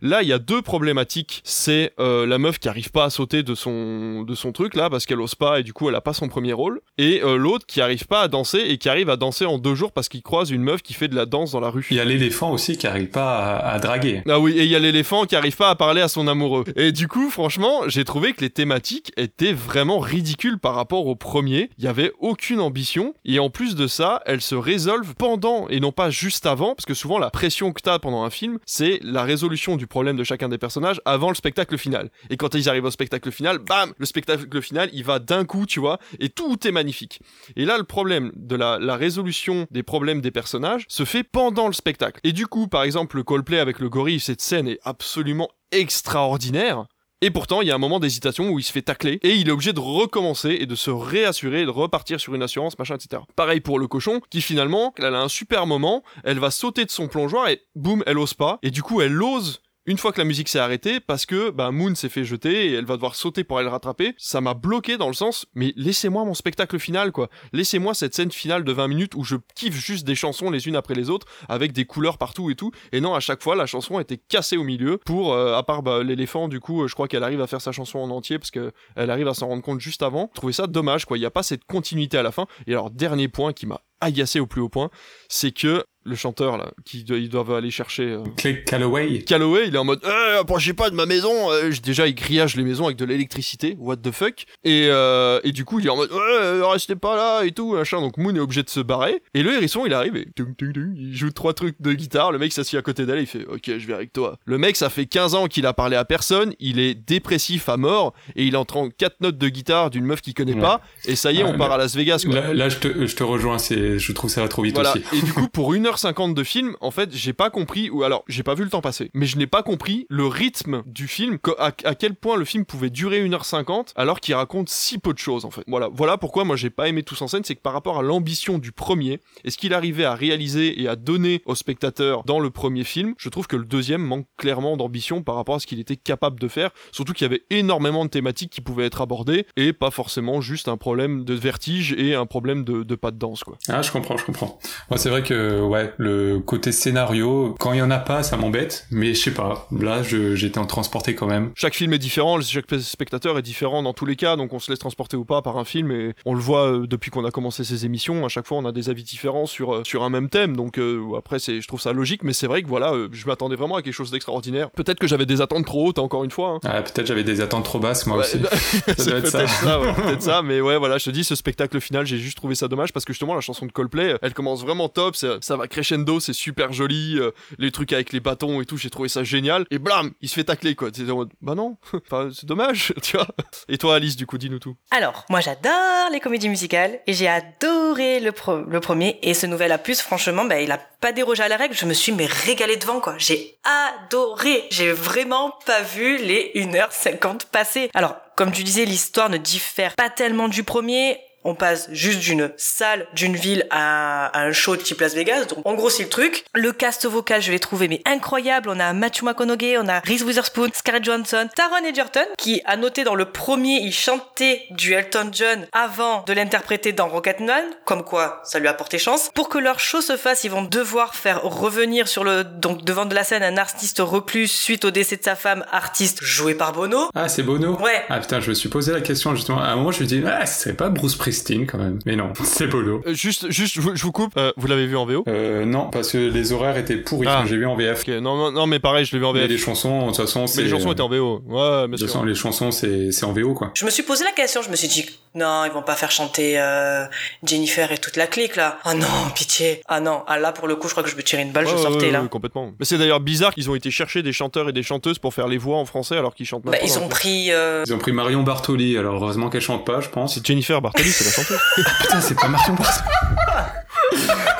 Là, il y a deux problématiques. C'est euh, la meuf qui arrive pas à sauter de son de son truc là parce qu'elle ose pas et du coup elle a pas son premier rôle. Et euh, l'autre qui arrive pas à danser et qui arrive à danser en deux jours parce qu'il croise une meuf qui fait de la danse dans la rue. Il y a l'éléphant aussi qui arrive pas à, à draguer. Ah oui, et il y a l'éléphant qui arrive pas à parler à son amoureux. Et du coup, franchement, j'ai trouvé que les thématiques étaient vraiment ridicules par rapport au premier. Il y avait aucune ambition. Et en plus de ça, elles se résolvent pendant et non pas juste avant. Parce que souvent, la pression que t'as pendant un film, c'est la résolution du problème de chacun des personnages avant le spectacle final. Et quand ils arrivent au spectacle final, bam, le spectacle final, il va d'un coup, tu vois, et tout est magnifique. Et là, le problème de la, la résolution des problèmes des personnages se fait pendant le spectacle. Et du coup, par exemple, le Coldplay avec le gorille, cette scène est absolument extraordinaire. Et pourtant, il y a un moment d'hésitation où il se fait tacler et il est obligé de recommencer et de se réassurer, de repartir sur une assurance, machin, etc. Pareil pour le cochon, qui finalement, elle a un super moment, elle va sauter de son plongeoir et boum, elle ose pas. Et du coup, elle ose une fois que la musique s'est arrêtée parce que bah, Moon s'est fait jeter et elle va devoir sauter pour aller le rattraper, ça m'a bloqué dans le sens mais laissez-moi mon spectacle final quoi. Laissez-moi cette scène finale de 20 minutes où je kiffe juste des chansons les unes après les autres avec des couleurs partout et tout et non à chaque fois la chanson était cassée au milieu pour euh, à part bah, l'éléphant du coup euh, je crois qu'elle arrive à faire sa chanson en entier parce que elle arrive à s'en rendre compte juste avant. Je ça dommage quoi, il y a pas cette continuité à la fin et alors dernier point qui m'a agacé au plus haut point, c'est que le chanteur là, qui ils doivent aller chercher. euh, Clay Calloway. Calloway, il est en mode eh, approchez pas de ma maison. Euh, déjà, il grillage les maisons avec de l'électricité. What the fuck et, euh, et du coup, il est en mode ouais, restez pas là et tout machin. Donc Moon est obligé de se barrer. Et le hérisson, il arrive et tung, tung, tung, il joue trois trucs de guitare. Le mec s'assied à côté d'elle. Il fait ok, je vais avec toi. Le mec, ça fait 15 ans qu'il a parlé à personne. Il est dépressif à mort et il entend quatre notes de guitare d'une meuf qu'il connaît Ouais. pas. Et ça y est, on part là- à Las Vegas. Quoi. Là, là, je, te, je te rejoins, c'est, je trouve ça va trop vite Voilà. aussi. Et du coup, pour 1h50 de film, en fait, j'ai pas compris, ou alors, j'ai pas vu le temps passer, mais je n'ai pas compris le rythme du film, à quel point le film pouvait durer 1h50 alors qu'il raconte si peu de choses, en fait. Voilà, voilà pourquoi moi j'ai pas aimé Tous en scène, c'est que par rapport à l'ambition du premier, et ce qu'il arrivait à réaliser et à donner aux spectateurs dans le premier film, je trouve que le deuxième manque clairement d'ambition par rapport à ce qu'il était capable de faire, surtout qu'il y avait énormément de thématiques qui pouvaient être abordées, et pas forcément juste un problème de vertige et un problème de, de pas de danse, quoi. Ah, je comprends, je comprends. Moi, c'est vrai que, ouais, le côté scénario, quand il y en a pas, ça m'embête, mais je sais pas. Là, j'étais en transporté quand même. chaque film est différent, chaque spectateur est différent dans tous les cas, donc on se laisse transporter ou pas par un film, et on le voit euh, depuis qu'on a commencé ces émissions, à chaque fois on a des avis différents sur, euh, sur un même thème, donc euh, après c'est, je trouve ça logique, mais c'est vrai que voilà, euh, je m'attendais vraiment à quelque chose d'extraordinaire. Peut-être que j'avais des attentes trop hautes, encore une fois. hein. Ah, peut-être j'avais des attentes trop basses, moi Ouais, aussi. ça c'est doit être ça. peut-être ça, ouais, peut-être ça, mais ouais, voilà, je te dis, ce spectacle final, j'ai juste trouvé ça dommage parce que justement, la chanson de Coldplay, elle commence vraiment top, ça, ça va crescendo, c'est super joli, euh, les trucs avec les bâtons et tout, j'ai trouvé ça génial, et blam, il se fait tacler, quoi. Mode, bah non, c'est dommage, tu vois. Et toi, Alice, du coup, dis-nous tout. Alors, moi j'adore les comédies musicales et j'ai adoré le, premier et ce nouvel plus franchement, bah, il a pas dérogé à la règle, je me suis mais régalé devant quoi. J'ai adoré, j'ai vraiment pas vu les 1h50 passer. Alors, comme tu disais, l'histoire ne diffère pas tellement du premier. On passe juste d'une salle, d'une ville à, à un show type Las Vegas. Donc, en gros, c'est le truc. Le cast vocal, je l'ai trouvé mais incroyable. On a Matthew McConaughey, on a Reese Witherspoon, Scarlett Johansson, Taron Egerton, qui a noté dans le premier, il chantait du Elton John avant de l'interpréter dans Rocketman. Comme quoi, ça lui a porté chance. Pour que leur show se fasse, ils vont devoir faire revenir sur le, donc, devant de la scène un artiste reclus suite au décès de sa femme, artiste joué par Bono. Ah, c'est Bono? Ouais. Ah putain, je me suis posé la question justement. À un moment, je me dis, ah, ce serait pas Bruce Priestley Christine quand même. Mais non, c'est Polo. Euh, juste, juste, je vous, je vous coupe. Euh, vous l'avez vu en VO Euh, non, parce que les horaires étaient pourris Ah. quand j'ai vu en VF. Non, non, non, mais pareil, je l'ai vu en Mais VF. les chansons, de toute façon, c'est. Mais les chansons étaient en VO. Ouais, De mais toute façon, les chansons, c'est c'est en VO quoi. Je me suis posé la question, je me suis dit, non, ils vont pas faire chanter euh, Jennifer et toute la clique là. Ah non, pitié. Ah non, ah là pour le coup, je crois que je me tirais une balle, je Ouais, sortais ouais, là. ouais, complètement. Mais c'est d'ailleurs bizarre qu'ils ont été chercher des chanteurs et des chanteuses pour faire les voix en français alors qu'ils chantent Bah, ils ont pris. euh, Ils ont pris Marion Bartoli, alors heureusement qu'elle chante pas, je pense. C'est Jennifer Bartoli, c'est la chanteuse. Putain, c'est pas Marion Bartoli.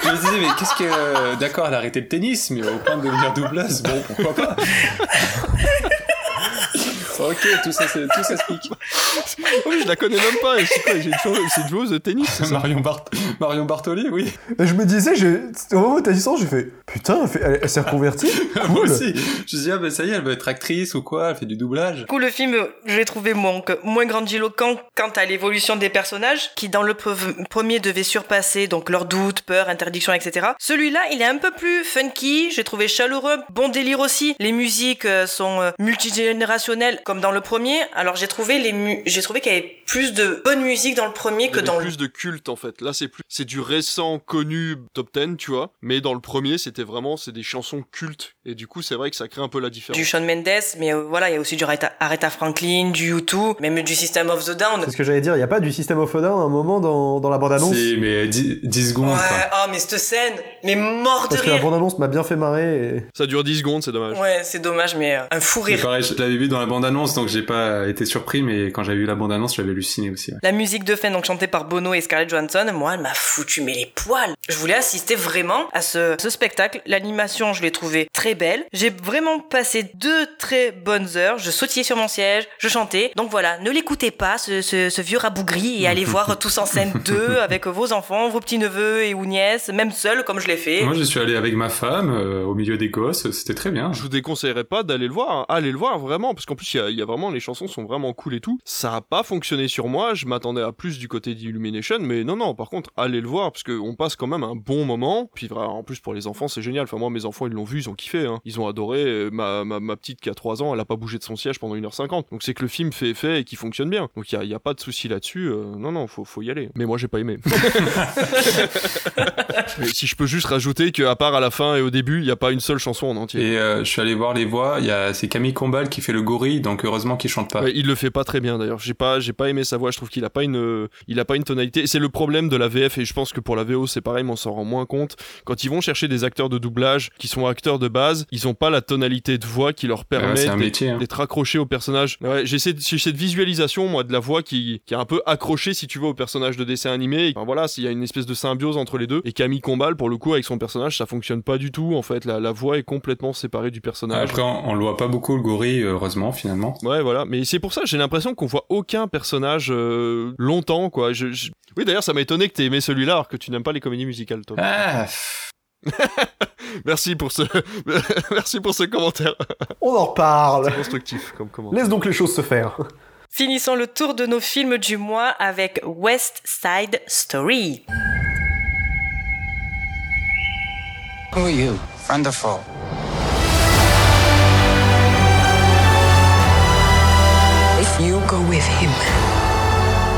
Je me disais, mais qu'est-ce que. D'accord, elle a arrêté le tennis, mais au point de devenir doubleuse, bon, pourquoi pas Ok, tout ça, c'est- tout s'explique. oui, je la connais même pas. C'est quoi C'est une, joueuse- de tennis, Marion, Bart- Marion Bartoli, oui. Et je me disais, j'ai- au moment où t'as dit ça, j'ai fait putain, elle, fait- elle- elle s'est reconvertie. Moi aussi. Je me suis dit, ah, ben ça y est, elle veut être actrice ou quoi, elle fait du doublage. Du coup, le film, je l'ai trouvé donc moins grandiloquent quant à l'évolution des personnages, qui dans le pre- premier devaient surpasser donc leurs doutes, peurs, interdictions, etc. Celui-là, il est un peu plus funky, j'ai trouvé chaleureux, bon délire aussi. Les musiques euh, sont euh, multigénérationnelles comme dans le premier. Alors j'ai trouvé les mu- j'ai trouvé qu'il y avait plus de bonne musique dans le premier Il y que avait dans le plus de culte en fait. Là, c'est plus, c'est du récent connu top 10, tu vois. Mais dans le premier, c'était vraiment, c'est des chansons cultes. Et du coup, c'est vrai que ça crée un peu la différence. du Shawn Mendes, mais euh, voilà, il y a aussi du Aretha, Aretha Franklin, du U2, même du System of the Down. C'est ce que j'allais dire, il y a pas du System of a Down à un moment dans, dans la bande-annonce Si, mais 10, 10 secondes, Ouais, quoi. ah mais cette scène, mais mort de Parce que la rire. bande-annonce m'a bien fait marrer. Et... Ça dure 10 secondes, c'est dommage. Ouais, c'est dommage, mais euh, un fou Mais rire. pareil, je l'avais vu dans la bande-annonce, donc j'ai pas été surpris, mais quand j'avais vu la bande-annonce, j'avais halluciné aussi. ouais. La musique de fin, donc chantée par Bono et Scarlett Johansson, moi, elle m'a foutu mais les poils. Je voulais assister vraiment à ce, ce spectacle. L'animation, je l'ai trouvée très belle. J'ai vraiment passé deux très bonnes heures. Je sautillais sur mon siège, je chantais. Donc voilà, ne l'écoutez pas, ce, ce, ce vieux rabougri, et allez voir Tous en scène 2 avec vos enfants, vos petits-neveux et ou nièces, même seul comme je l'ai fait. Moi, je suis allé avec ma femme, euh, au milieu des gosses, c'était très bien. Je vous déconseillerais pas d'aller le voir. hein. Allez le voir vraiment, parce qu'en plus, il y a, il y a vraiment, les chansons sont vraiment cool et tout. Ça a pas fonctionné sur moi. Je m'attendais à plus du côté d'Illumination, mais non, non, par contre, allez le voir, parce qu'on passe quand même un bon moment. Puis en plus, pour les enfants, c'est génial. Enfin, moi, mes enfants, ils l'ont vu, ils ont kiffé. hein. Ils ont adoré. Euh, Ma, ma, ma petite qui a 3 ans, elle a pas bougé de son siège pendant 1h50. Donc c'est que le film fait effet et qu'il fonctionne bien. Donc il y a, y a pas de souci là-dessus. Euh, non, non, faut, faut y aller. Mais moi, j'ai pas aimé. Mais si je peux juste rajouter qu'à part à la fin et au début, il y a pas une seule chanson en entier. Et euh, je suis allé voir les voix, il y a, c'est Camille Combal qui fait le gorille, donc heureusement qu'il chante pas. Ouais, il le fait pas très bien d'ailleurs. J'ai pas, j'ai pas aimé sa voix. Je trouve qu'il a pas une, euh, il a pas une tonalité. C'est le problème de la VF et je pense que pour la VO c'est pareil, mais on s'en rend moins compte. Quand ils vont chercher des acteurs de doublage qui sont acteurs de base, ils ont pas la tonalité de voix qui leur permet d'être- hein. d'être accrochés au personnage. Ouais, j'ai cette, visualisation moi de la voix qui, qui est un peu accrochée si tu veux au personnage de dessin animé. Enfin, voilà, s'il y a une espèce de symbiose entre les deux. Et Camille Combal pour le coup avec son personnage ça fonctionne pas du tout. En fait, la, la voix est complètement séparée du personnage. Après, on, on le voit pas beaucoup le gorille, heureusement, finalement. Ouais, voilà. Mais c'est pour ça, j'ai l'impression qu'on voit aucun personnage euh, longtemps, quoi. Je, je- Oui, d'ailleurs, ça m'a étonné que t'aies aimé celui-là, alors que tu n'aimes pas les comédies musicales, toi. Ah, Merci pour ce, merci pour ce commentaire. On en reparle. Constructif comme commentaire. Laisse donc les choses se faire. Finissons le tour de nos films du mois avec West Side Story. Who are you? Friend go with him,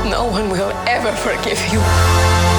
no one will ever forgive you.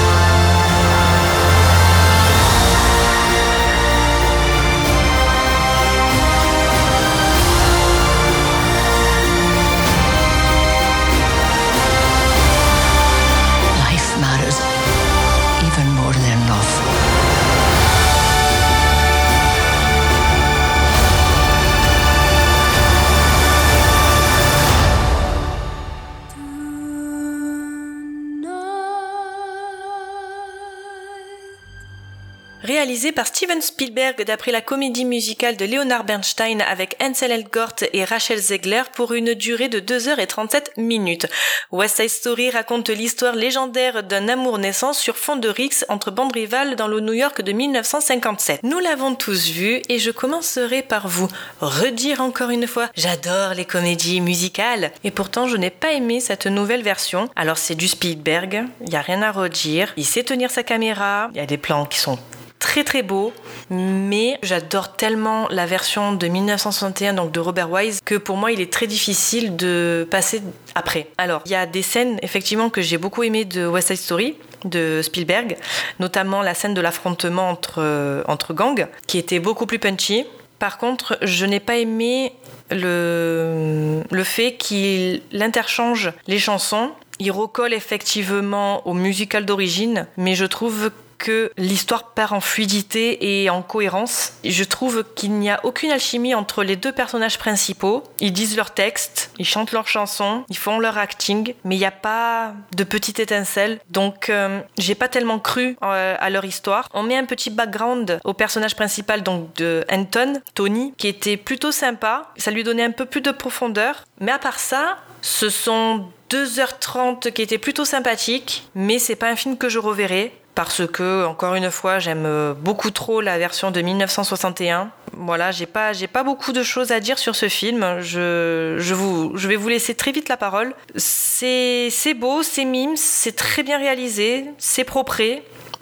Par Steven Spielberg d'après la comédie musicale de Leonard Bernstein avec Ansel Elgort et Rachel Zegler pour une durée de 2h37 minutes. West Side Story raconte l'histoire légendaire d'un amour naissant sur fond de rix entre bandes rivales dans le New York de 1957. Nous l'avons tous vu et je commencerai par vous redire encore une fois, j'adore les comédies musicales et pourtant je n'ai pas aimé cette nouvelle version. Alors c'est du Spielberg, il y a rien à redire, il sait tenir sa caméra, il y a des plans qui sont très très beau, mais j'adore tellement la version de 1961, donc de Robert Wise, que pour moi il est très difficile de passer après. Alors, il y a des scènes effectivement que j'ai beaucoup aimées de West Side Story, de Spielberg, notamment la scène de l'affrontement entre, euh, gangs, qui était beaucoup plus punchy. Par contre, je n'ai pas aimé le, le fait qu'il interchange les chansons. Il recolle effectivement au musical d'origine, mais je trouve que l'histoire perd en fluidité et en cohérence. Je trouve qu'il n'y a aucune alchimie entre les deux personnages principaux. Ils disent leurs textes, ils chantent leurs chansons, ils font leur acting, mais il n'y a pas de petite étincelle. Donc, euh, j'ai pas tellement cru euh, à leur histoire. On met un petit background au personnage principal, donc de Anton, Tony, qui était plutôt sympa. Ça lui donnait un peu plus de profondeur. Mais à part ça, ce sont 2h30 qui étaient plutôt sympathiques, mais c'est pas un film que je reverrai parce que, encore une fois, j'aime beaucoup trop la version de 1961. Voilà, j'ai pas, j'ai pas beaucoup de choses à dire sur ce film. Je, je, vous, je vais vous laisser très vite la parole. C'est, c'est beau, c'est mime, c'est très bien réalisé, c'est propre,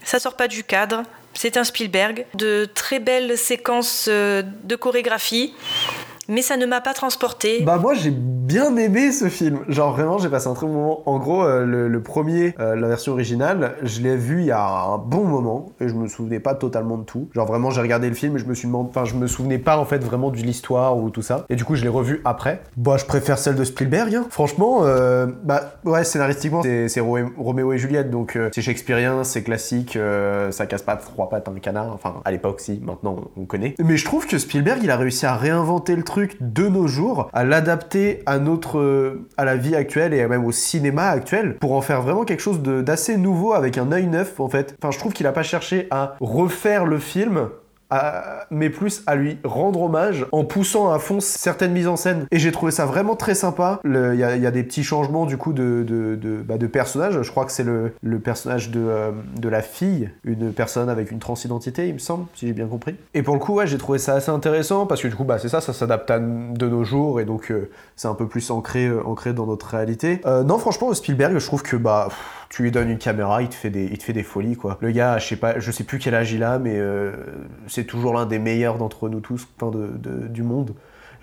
ça sort pas du cadre. C'est un Spielberg, de très belles séquences euh, de chorégraphie mais ça ne m'a pas transporté. Bah moi j'ai bien aimé ce film. Genre vraiment j'ai passé un très bon moment. En gros euh, le, premier, euh, la version originale, je l'ai vu il y a un bon moment et je me souvenais pas totalement de tout. Genre vraiment j'ai regardé le film et je me suis demandé, enfin je me souvenais pas en fait vraiment de l'histoire ou tout ça. Et du coup je l'ai revu après. Bah je préfère celle de Spielberg. Hein. Franchement, euh, bah ouais scénaristiquement c'est Roméo et Juliette donc c'est shakespearien, c'est classique, ça casse pas trois pattes un canard. Enfin à l'époque si, maintenant on connaît. Mais je trouve que Spielberg il a réussi à réinventer le truc de nos jours, à l'adapter à notre, à la vie actuelle et même au cinéma actuel pour en faire vraiment quelque chose d'assez nouveau avec un œil neuf en fait. Enfin, je trouve qu'il a pas cherché à refaire le film mais plus à lui rendre hommage en poussant à fond certaines mises en scène. Et j'ai trouvé ça vraiment très sympa. Il y, a des petits changements du coup de, de, de, bah, personnages. Je crois que c'est le, le, personnage de, euh, de la fille, une personne avec une transidentité, il me semble, si j'ai bien compris. Et pour le coup, ouais, j'ai trouvé ça assez intéressant parce que du coup, bah, c'est ça, ça s'adapte à de nos jours et donc euh, c'est un peu plus ancré, euh, ancré dans notre réalité. non, franchement, Spielberg, je trouve que bah tu lui donnes une caméra, il te fait des, il te fait des folies quoi. Le gars, je sais pas, je sais plus quel âge il a, mais euh, c'est toujours l'un des meilleurs d'entre nous tous, enfin de, de, du monde.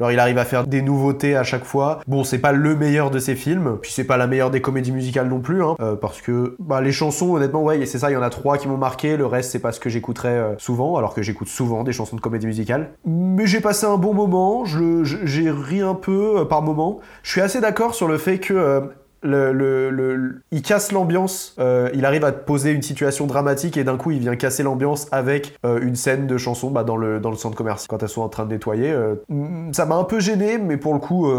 Genre il arrive à faire des nouveautés à chaque fois. Bon, c'est pas le meilleur de ses films, puis c'est pas la meilleure des comédies musicales non plus, hein, euh, parce que bah, les chansons, honnêtement, ouais, c'est ça, il y en a trois qui m'ont marqué. Le reste, c'est pas ce que j'écouterais euh, souvent, alors que j'écoute souvent des chansons de comédie musicale. Mais j'ai passé un bon moment, j'ai ri un peu par moment. Je suis assez d'accord sur le fait que le, il casse l'ambiance, euh, il arrive à poser une situation dramatique et d'un coup il vient casser l'ambiance avec euh, une scène de chanson bah, dans, le, centre commercial quand elles sont en train de nettoyer. Euh, ça m'a un peu gêné, mais pour le coup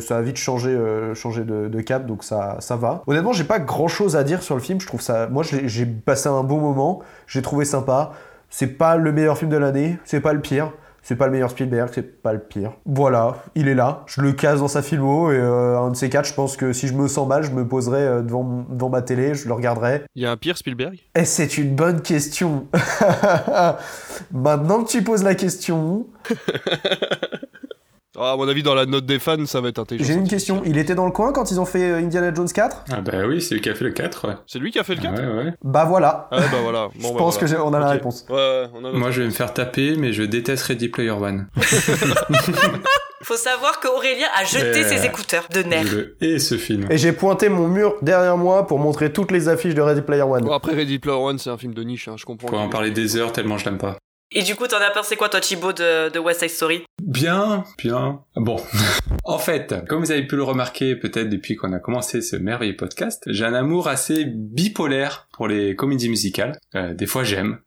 ça a vite changé, de, cap, donc ça, ça va. Honnêtement, j'ai pas grand chose à dire sur le film, je trouve ça. Moi j'ai passé un bon moment, j'ai trouvé sympa. C'est pas le meilleur film de l'année, c'est pas le pire. C'est pas le meilleur Spielberg, c'est pas le pire. Voilà, il est là, je le casse dans sa filmo et euh, un de ces quatre, je pense que si je me sens mal, je me poserai euh, devant, devant ma télé, je le regarderai. Il y a un pire Spielberg? Et eh, c'est une bonne question. Maintenant que tu poses la question. Ah, à mon avis, dans la note des fans, ça va être intelligent. J'ai une question. Il était dans le coin quand ils ont fait euh, Indiana Jones 4 Ah bah oui, c'est lui qui a fait le 4, ouais. C'est lui qui a fait le 4 Ouais, ouais. Bah voilà. Ah bah voilà. je pense que qu'on a la réponse. Ouais, ouais, on a Moi, je vais me faire taper, mais je déteste Ready Player One. Faut savoir qu'Aurélien a jeté ses écouteurs de nerfs. Et ce film. Et j'ai pointé mon mur derrière moi pour montrer toutes les affiches de Ready Player One. Bon, après, Ready Player One, c'est un film de niche, hein, je comprends. Faut en parler des heures tellement je l'aime pas. Et du coup, t'en as pensé quoi, toi, Thibaut, de, de West Side Story? Bien, bien. Bon. en fait, comme vous avez pu le remarquer peut-être depuis qu'on a commencé ce merveilleux podcast, j'ai un amour assez bipolaire pour les comédies musicales. Euh, des fois, j'aime.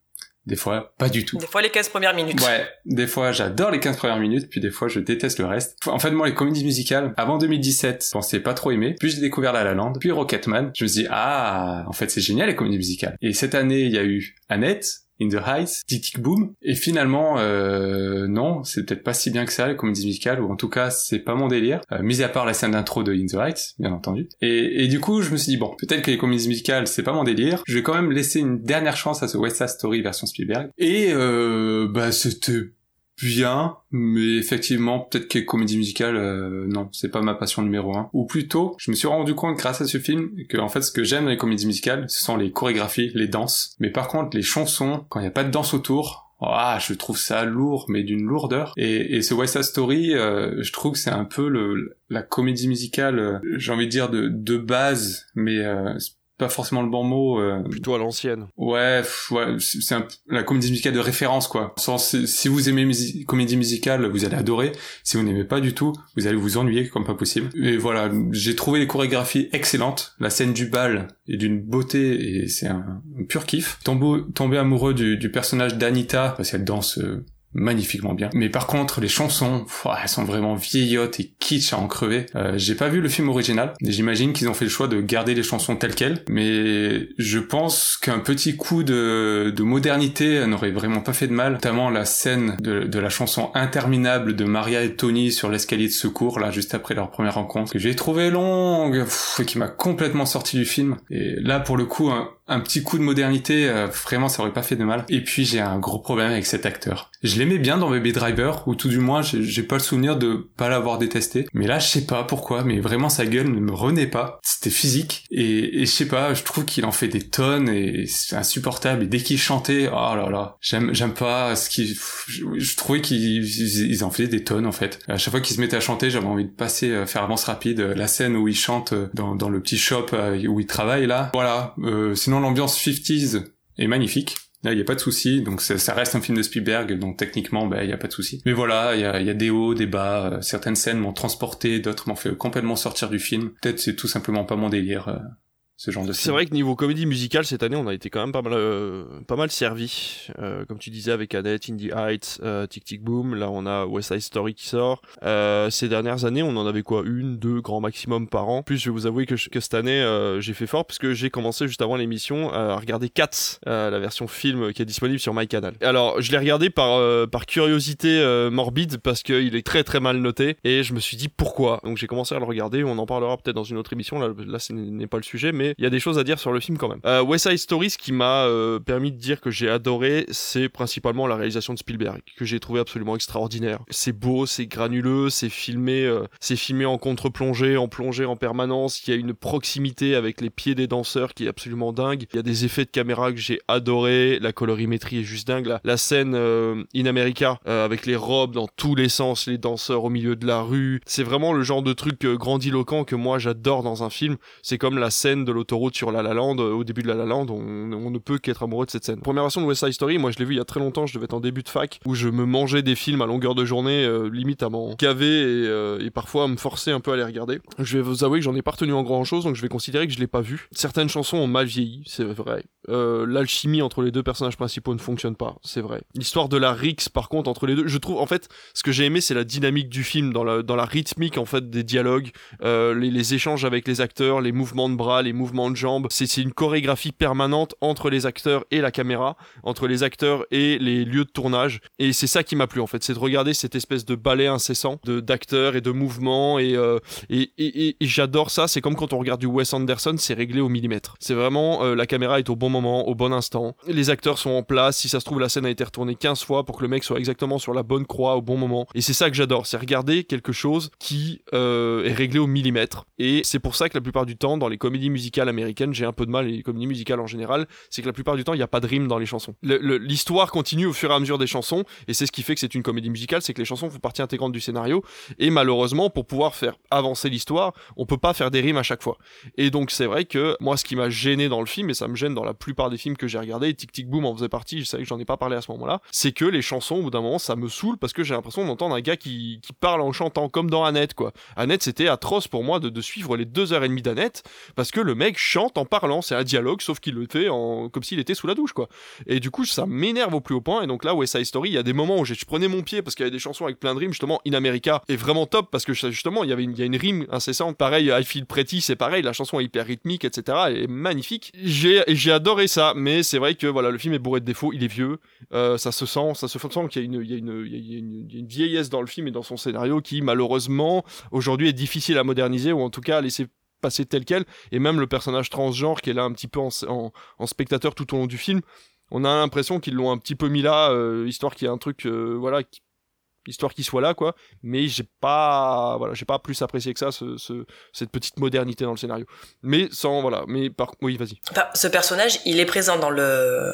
Des fois, pas du tout. Des fois, les 15 premières minutes. Ouais. Des fois, j'adore les 15 premières minutes, puis des fois, je déteste le reste. En fait, moi, les comédies musicales, avant 2017, je pensais pas trop aimer. Puis j'ai découvert La La Land, puis Rocketman. Je me suis dit, ah, en fait, c'est génial, les comédies musicales. Et cette année, il y a eu Annette, In the Heights, Tic Tic Boom. Et finalement, euh, non, c'est peut-être pas si bien que ça, les comédies musicales, ou en tout cas, c'est pas mon délire, euh, mis à part la scène d'intro de In the Heights, bien entendu. Et, et du coup, je me suis dit, bon, peut-être que les comédies musicales, c'est pas mon délire, je vais quand même laisser une dernière chance à ce West Side Story version Spielberg. Et, euh, bah, c'était bien, mais effectivement, peut-être que comédie musicale, euh, non, c'est pas ma passion numéro un. Ou plutôt, je me suis rendu compte grâce à ce film que en fait, ce que j'aime dans les comédies musicales, ce sont les chorégraphies, les danses. Mais par contre, les chansons, quand il n'y a pas de danse autour, ah, je trouve ça lourd, mais d'une lourdeur. Et, et ce West Side Story, euh, je trouve que c'est un peu le, la comédie musicale, euh, j'ai envie de dire de, de base, mais euh, pas forcément le bon mot. Euh... Plutôt à l'ancienne. Ouais, ouais c'est un, la comédie musicale de référence, quoi. Sans, si vous aimez comédie musicale, vous allez adorer. Si vous n'aimez pas du tout, vous allez vous ennuyer comme pas possible. Et voilà, j'ai trouvé les chorégraphies excellentes. La scène du bal est d'une beauté et c'est un, un, pur kiff. Tombeau, tombé amoureux du, du personnage d'Anita parce qu'elle danse euh, magnifiquement bien. Mais par contre, les chansons, elles sont vraiment vieillottes et kitsch à en crever. Euh, j'ai pas vu le film original. J'imagine qu'ils ont fait le choix de garder les chansons telles quelles. Mais je pense qu'un petit coup de, de modernité n'aurait vraiment pas fait de mal. Notamment la scène de, la chanson interminable de Maria et Tony sur l'escalier de secours, là, juste après leur première rencontre, que j'ai trouvé longue, et qui m'a complètement sorti du film. Et là, pour le coup, un, un petit coup de modernité, euh, vraiment, ça aurait pas fait de mal. Et puis, j'ai un gros problème avec cet acteur. Je l'aimais bien dans Baby Driver, ou tout du moins, j'ai pas le souvenir de pas l'avoir détesté. Mais là, je sais pas pourquoi, mais vraiment, sa gueule ne me renaît pas. C'était physique. Et, et je sais pas, je trouve qu'il en fait des tonnes, et c'est insupportable. Et dès qu'il chantait, oh là là, j'aime, j'aime pas ce qu'il, je, je, trouvais qu'ils en faisaient des tonnes, en fait. À chaque fois qu'il se mettait à chanter, j'avais envie de passer, euh, faire avance rapide, euh, la scène où il chante dans, dans le petit shop où il travaille, là. Voilà. Euh, l'ambiance 50s est magnifique. Là, il n'y a pas de souci, donc ça, ça, reste un film de Spielberg, donc techniquement, bah, il n'y a pas de souci. Mais voilà, il y a, y a, des hauts, des bas, euh, certaines scènes m'ont transporté, d'autres m'ont fait complètement sortir du film. Peut-être c'est tout simplement pas mon délire. Euh, ce genre de C'est vrai que niveau comédie musicale cette année, on a été quand même pas mal, euh, pas mal servi. Euh, comme tu disais avec Annette, Indie Heights, euh, Tic Tic Boom. Là, on a West Side Story qui sort. Euh, ces dernières années, on en avait quoi? Une, deux, grand maximum par an. Plus, je vais vous avouer que, que cette année, euh, j'ai fait fort puisque j'ai commencé juste avant l'émission à regarder Cats, euh, la version film qui est disponible sur MyCanal. Alors, je l'ai regardé par par curiosité morbide parce qu'il est très très mal noté et je me suis dit pourquoi? Donc j'ai commencé à le regarder. On en parlera peut-être dans une autre émission. Là, là, ce n'est pas le sujet, mais il y a des choses à dire sur le film quand même. Euh, West Side Story, ce qui m'a euh, permis de dire que j'ai adoré, c'est principalement la réalisation de Spielberg, que j'ai trouvé absolument extraordinaire. C'est beau, c'est granuleux, c'est filmé, euh, c'est filmé en contre-plongée, en plongée en permanence. Il y a une proximité avec les pieds des danseurs qui est absolument dingue. Il y a des effets de caméra que j'ai adoré. La colorimétrie est juste dingue. La, la scène euh, in America avec les robes dans tous les sens, les danseurs au milieu de la rue. C'est vraiment le genre de truc grandiloquent que moi j'adore dans un film. C'est comme la scène de l'autoroute sur La La Land, euh, au début de La La Land, on, ne peut qu'être amoureux de cette scène. Première version de West Side Story, moi je l'ai vu il y a très longtemps, je devais être en début de fac, où je me mangeais des films à longueur de journée, euh, limite à m'en caver et, euh, parfois à me forcer un peu à les regarder. Je vais vous avouer que j'en ai pas retenu en grand chose, donc je vais considérer que je l'ai pas vu. Certaines chansons ont mal vieilli, c'est vrai. Euh, L'alchimie entre les deux personnages principaux ne fonctionne pas, c'est vrai. L'histoire de la Rix, par contre, entre les deux, je trouve, en fait, ce que j'ai aimé, c'est la dynamique du film, dans la, dans la rythmique, en fait, des dialogues, les, les échanges avec les acteurs, les mouvements de bras, les mouvements de jambes. C'est une chorégraphie permanente entre les acteurs et la caméra, entre les acteurs et les lieux de tournage. Et c'est ça qui m'a plu en fait, c'est de regarder cette espèce de ballet incessant d'acteurs et de mouvements et, euh, et, et, et j'adore ça. C'est comme quand on regarde du Wes Anderson, c'est réglé au millimètre. C'est vraiment euh, la caméra est au bon moment, au bon instant. Les acteurs sont en place. Si ça se trouve, la scène a été retournée 15 fois pour que le mec soit exactement sur la bonne croix au bon moment. Et c'est ça que j'adore, c'est regarder quelque chose qui euh, est réglé au millimètre. Et c'est pour ça que la plupart du temps, dans les comédies musicales américaines, j'ai un peu de mal, et les comédies musicales en général, c'est que la plupart du temps, il n'y a pas de rime dans les chansons. L'histoire continue au fur et à mesure des chansons, et c'est ce qui fait que c'est une comédie musicale, c'est que les chansons font partie intégrante du scénario, et malheureusement, pour pouvoir faire avancer l'histoire, on peut pas faire des rimes à chaque fois. Et donc, c'est vrai que moi, ce qui m'a gêné dans le film, et ça me gêne dans la plupart des films que j'ai regardés, Tic Tic Boom en faisait partie, je savais que j'en ai pas parlé à ce moment-là, c'est que les chansons, au bout d'un moment, ça me saoule parce que j'ai l'impression d'entendre un gars qui, qui parle en chantant, comme dans Annette, quoi. Annette, c'était atroce pour moi de, de suivre les deux heures et demie d'Annette, parce que le mec chante en parlant, c'est un dialogue, sauf qu'il le fait en comme s'il était sous la douche quoi. Et du coup ça m'énerve au plus haut point et donc là West Side Story, il y a des moments où je prenais mon pied parce qu'il y avait des chansons avec plein de rimes justement In America est vraiment top parce que justement il y avait une, il y a une rime incessante. Pareil I Feel Pretty c'est pareil, la chanson est hyper rythmique etc. Elle est magnifique. J'ai j'ai adoré ça mais c'est vrai que voilà le film est bourré de défauts, il est vieux, euh, ça se sent ça se sent qu'il y y a une il y a une, y a une vieillesse dans le film et dans son scénario qui malheureusement aujourd'hui est difficile à moderniser ou en tout cas à laisser passer tel quel et même le personnage transgenre qui est là un petit peu en, en, spectateur tout au long du film on a l'impression qu'ils l'ont un petit peu mis là euh, histoire qu'il y ait un truc euh, voilà histoire qu'il soit là, quoi. Mais j'ai pas, voilà, j'ai pas plus apprécié que ça ce, ce, cette petite modernité dans le scénario. Mais sans, voilà, mais par, oui, vas-y. Ce personnage, il est présent dans le,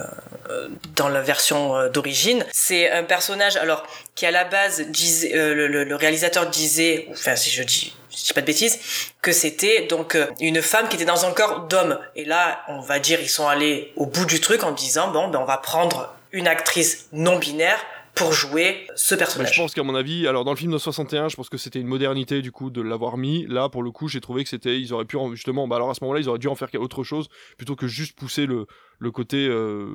euh, dans la version euh, d'origine. C'est un personnage, alors, qui à la base disait, euh, le, le, le, réalisateur disait, enfin, si je dis, je dis pas de bêtises, que c'était donc une femme qui était dans un corps d'homme. Et là, on va dire, ils sont allés au bout du truc en disant, bon, ben, on va prendre une actrice non binaire pour jouer ce personnage. je pense qu'à mon avis, alors dans le film de 61, je pense que c'était une modernité du coup de l'avoir mis. Là, pour le coup, j'ai trouvé que c'était, ils auraient pu justement, bah alors à ce moment-là, ils auraient dû en faire autre chose plutôt que juste pousser le le côté euh,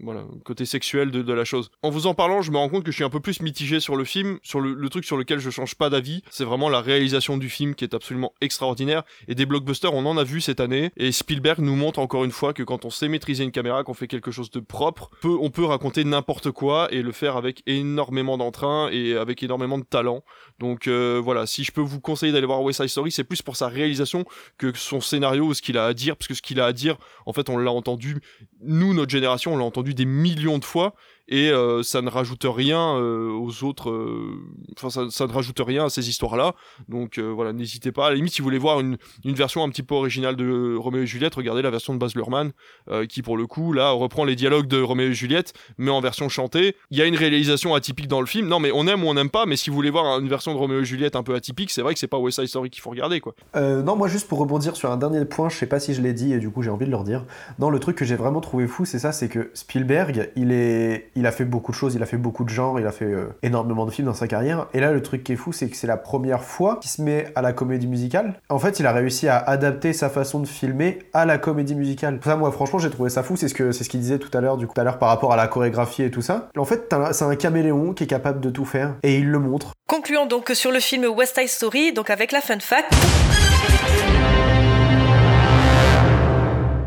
voilà côté sexuel de, la chose. En vous en parlant, je me rends compte que je suis un peu plus mitigé sur le film, sur le, truc sur lequel je change pas d'avis, c'est vraiment la réalisation du film qui est absolument extraordinaire. Et des blockbusters, on en a vu cette année, et Spielberg nous montre encore une fois que quand on sait maîtriser une caméra, qu'on fait quelque chose de propre, on peut raconter n'importe quoi et le faire avec énormément d'entrain et avec énormément de talent. Donc euh, voilà, si je peux vous conseiller d'aller voir West Side Story, c'est plus pour sa réalisation que son scénario ce qu'il a à dire, parce que ce qu'il a à dire, en fait, on l'a entendu nous, notre génération, on l'a entendu des millions de fois, et euh, ça ne rajoute rien euh, aux autres euh, enfin ça, ça, ne rajoute rien à ces histoires là donc euh, voilà n'hésitez pas. À la limite si vous voulez voir une, une version un petit peu originale de Roméo et Juliette regardez la version de Baz Luhrmann euh, qui pour le coup là reprend les dialogues de Roméo et Juliette mais en version chantée. Il y a une réalisation atypique dans le film. Non mais on aime ou on n'aime pas mais si vous voulez voir une version de Roméo et Juliette un peu atypique c'est vrai que c'est pas West Side Story qu'il faut regarder quoi. Non moi juste pour rebondir sur un dernier point je sais pas si je l'ai dit et du coup j'ai envie de leur dire non le truc que j'ai vraiment trouvé fou c'est ça c'est que Spielberg il est il a fait beaucoup de choses il a fait beaucoup de genres, il a fait euh, énormément de films dans sa carrière. Et là, le truc qui est fou, c'est que c'est la première fois qu'il se met à la comédie musicale. En fait, il a réussi à adapter sa façon de filmer à la comédie musicale. Ça, moi, franchement, j'ai trouvé ça fou. C'est ce que ce qu'il disait tout à l'heure, du coup, tout à l'heure par rapport à la chorégraphie et tout ça. En fait, c'est un caméléon qui est capable de tout faire et il le montre. Concluons donc sur le film West Side Story, donc avec la fun fact.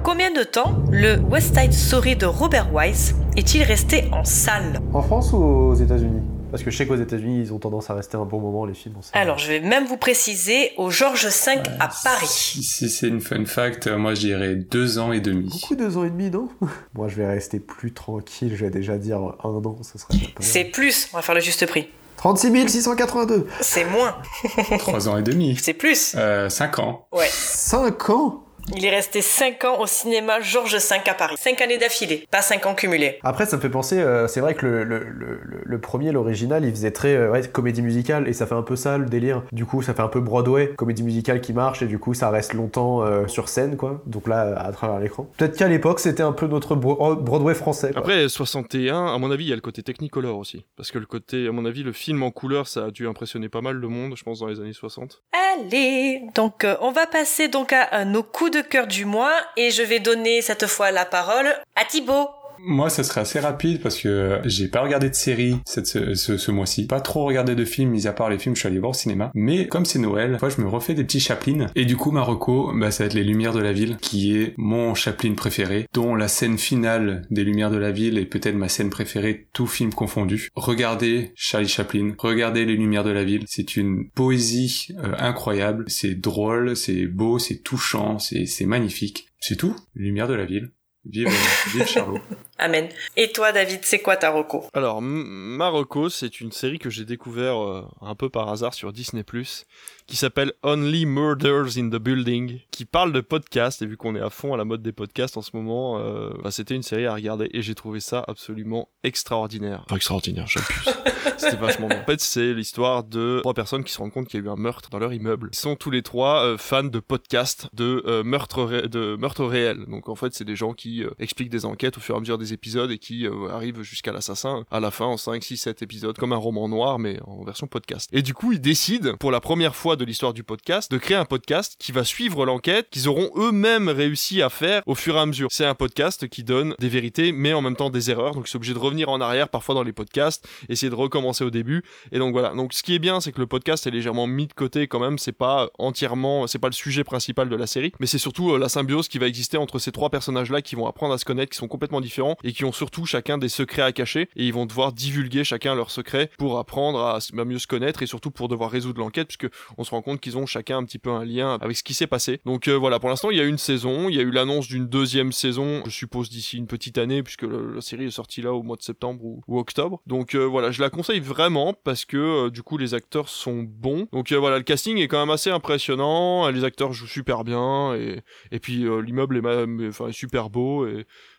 Combien de temps le West Side Story de Robert Wise est-il resté en salle En France ou aux États-Unis? Parce que je sais qu'aux États-Unis, ils ont tendance à rester un bon moment, les films. En salle. Alors, je vais même vous préciser, au Georges V ouais, à Paris. Si, si c'est une fun fact, moi je dirais deux ans et demi. Beaucoup deux ans et demi, non? Moi, je vais rester plus tranquille, je vais déjà dire un an, ce serait pas C'est plus, on va faire le juste prix. 36 682 C'est moins. Trois ans et demi. C'est plus. Euh, cinq ans. Ouais. Cinq ans? Il est resté 5 ans au cinéma Georges V à Paris. 5 années d'affilée, pas 5 ans cumulés. Après, ça me fait penser, euh, c'est vrai que le, le, le, le premier, l'original, il faisait très euh, ouais, comédie musicale et ça fait un peu ça le délire. Du coup, ça fait un peu Broadway, comédie musicale qui marche et du coup, ça reste longtemps euh, sur scène, quoi. Donc là, à travers l'écran. Peut-être qu'à l'époque, c'était un peu notre bro Broadway français. Quoi. Après, 61, à mon avis, il y a le côté Technicolor aussi. Parce que le côté, à mon avis, le film en couleur, ça a dû impressionner pas mal le monde, je pense, dans les années 60. Allez, donc euh, on va passer donc à, à nos coups de cœur du mois et je vais donner cette fois la parole à Thibaut. Moi, ça serait assez rapide parce que j'ai pas regardé de série ce, mois-ci. Pas trop regardé de films, mis à part les films que je suis allé voir au cinéma. Mais comme c'est Noël, moi, je me refais des petits Chaplin. Et du coup, ma reco, bah, ça va être Les Lumières de la Ville, qui est mon Chaplin préféré, dont la scène finale des Lumières de la Ville est peut-être ma scène préférée, tout film confondu. Regardez Charlie Chaplin, regardez Les Lumières de la Ville. C'est une poésie euh, incroyable. C'est drôle, c'est beau, c'est touchant, c'est magnifique. C'est tout. Les Lumières de la Ville. Vive, vive Charlot. Amen. Et toi, David, c'est quoi ta reco? Alors, ma reco, c'est une série que j'ai découvert euh, un peu par hasard sur Disney+, qui s'appelle Only Murders in the Building, qui parle de podcast, et vu qu'on est à fond à la mode des podcasts en ce moment, euh, bah, c'était une série à regarder, et j'ai trouvé ça absolument extraordinaire. Enfin, extraordinaire, j'abuse. c'était vachement bon. En fait, c'est l'histoire de trois personnes qui se rendent compte qu'il y a eu un meurtre dans leur immeuble. Ils sont tous les trois euh, fans de podcasts de euh, meurtres de meurtres réels. Donc en fait, c'est des gens qui expliquent des enquêtes au fur et à mesure des épisodes et qui arrivent jusqu'à l'assassin à la fin en 5, 6, 7 épisodes, comme un roman noir, mais en version podcast. Et du coup, ils décident, pour la première fois de l'histoire du podcast, de créer un podcast qui va suivre l'enquête qu'ils auront eux-mêmes réussi à faire au fur et à mesure. C'est un podcast qui donne des vérités, mais en même temps des erreurs. Donc, c'est obligé de revenir en arrière parfois dans les podcasts, essayer de recommencer au début. Et donc voilà. Donc, ce qui est bien, c'est que le podcast est légèrement mis de côté quand même. C'est pas entièrement, c'est pas le sujet principal de la série, mais c'est surtout euh, la symbiose qui va exister entre ces trois personnages-là qui vont apprendre à se connaître, qui sont complètement différents, et qui ont surtout chacun des secrets à cacher et ils vont devoir divulguer chacun leurs secrets pour apprendre à mieux se connaître et surtout pour devoir résoudre l'enquête puisque on se rend compte qu'ils ont chacun un petit peu un lien avec ce qui s'est passé. Donc voilà, pour l'instant il y a une saison, il y a eu l'annonce d'une deuxième saison, je suppose d'ici une petite année puisque la série est sortie là au mois de septembre ou, octobre. Donc voilà, je la conseille vraiment parce que du coup les acteurs sont bons. Donc voilà, le casting est quand même assez impressionnant, les acteurs jouent super bien et, puis l'immeuble est, est super beau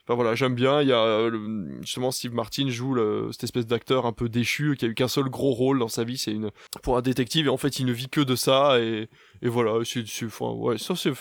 Enfin voilà, j'aime bien. Il y a euh, justement Steve Martin joue le, cette espèce d'acteur un peu déchu qui a eu qu'un seul gros rôle dans sa vie, c'est une pour un détective et en fait il ne vit que de ça et, et voilà, c'est enfin, ouais, ça c'est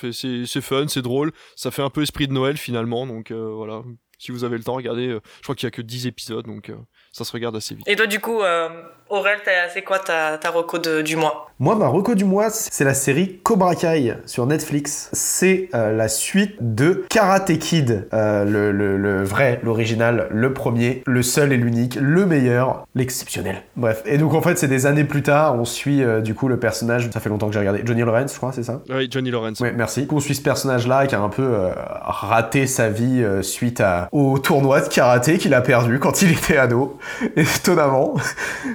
c'est fun, c'est drôle, ça fait un peu esprit de Noël finalement donc euh, voilà. Si vous avez le temps, regardez. Euh, je crois qu'il y a que 10 épisodes, donc ça se regarde assez vite. Et toi, du coup, euh, Aurel, c'est quoi ta, ta reco du mois? Moi, ma reco du mois, c'est la série Cobra Kai sur Netflix. C'est euh, la suite de Karate Kid, euh, le, le, vrai, l'original, le premier, le seul et l'unique, le meilleur, l'exceptionnel. Bref. Et donc, en fait, c'est des années plus tard, on suit du coup le personnage, ça fait longtemps que j'ai regardé, Johnny Lawrence, je crois, c'est ça? Oui, Johnny Lawrence. Oui, merci. On suit ce personnage-là qui a un peu raté sa vie suite à, au tournoi de karaté qu'il a perdu quand il était ado. étonnamment.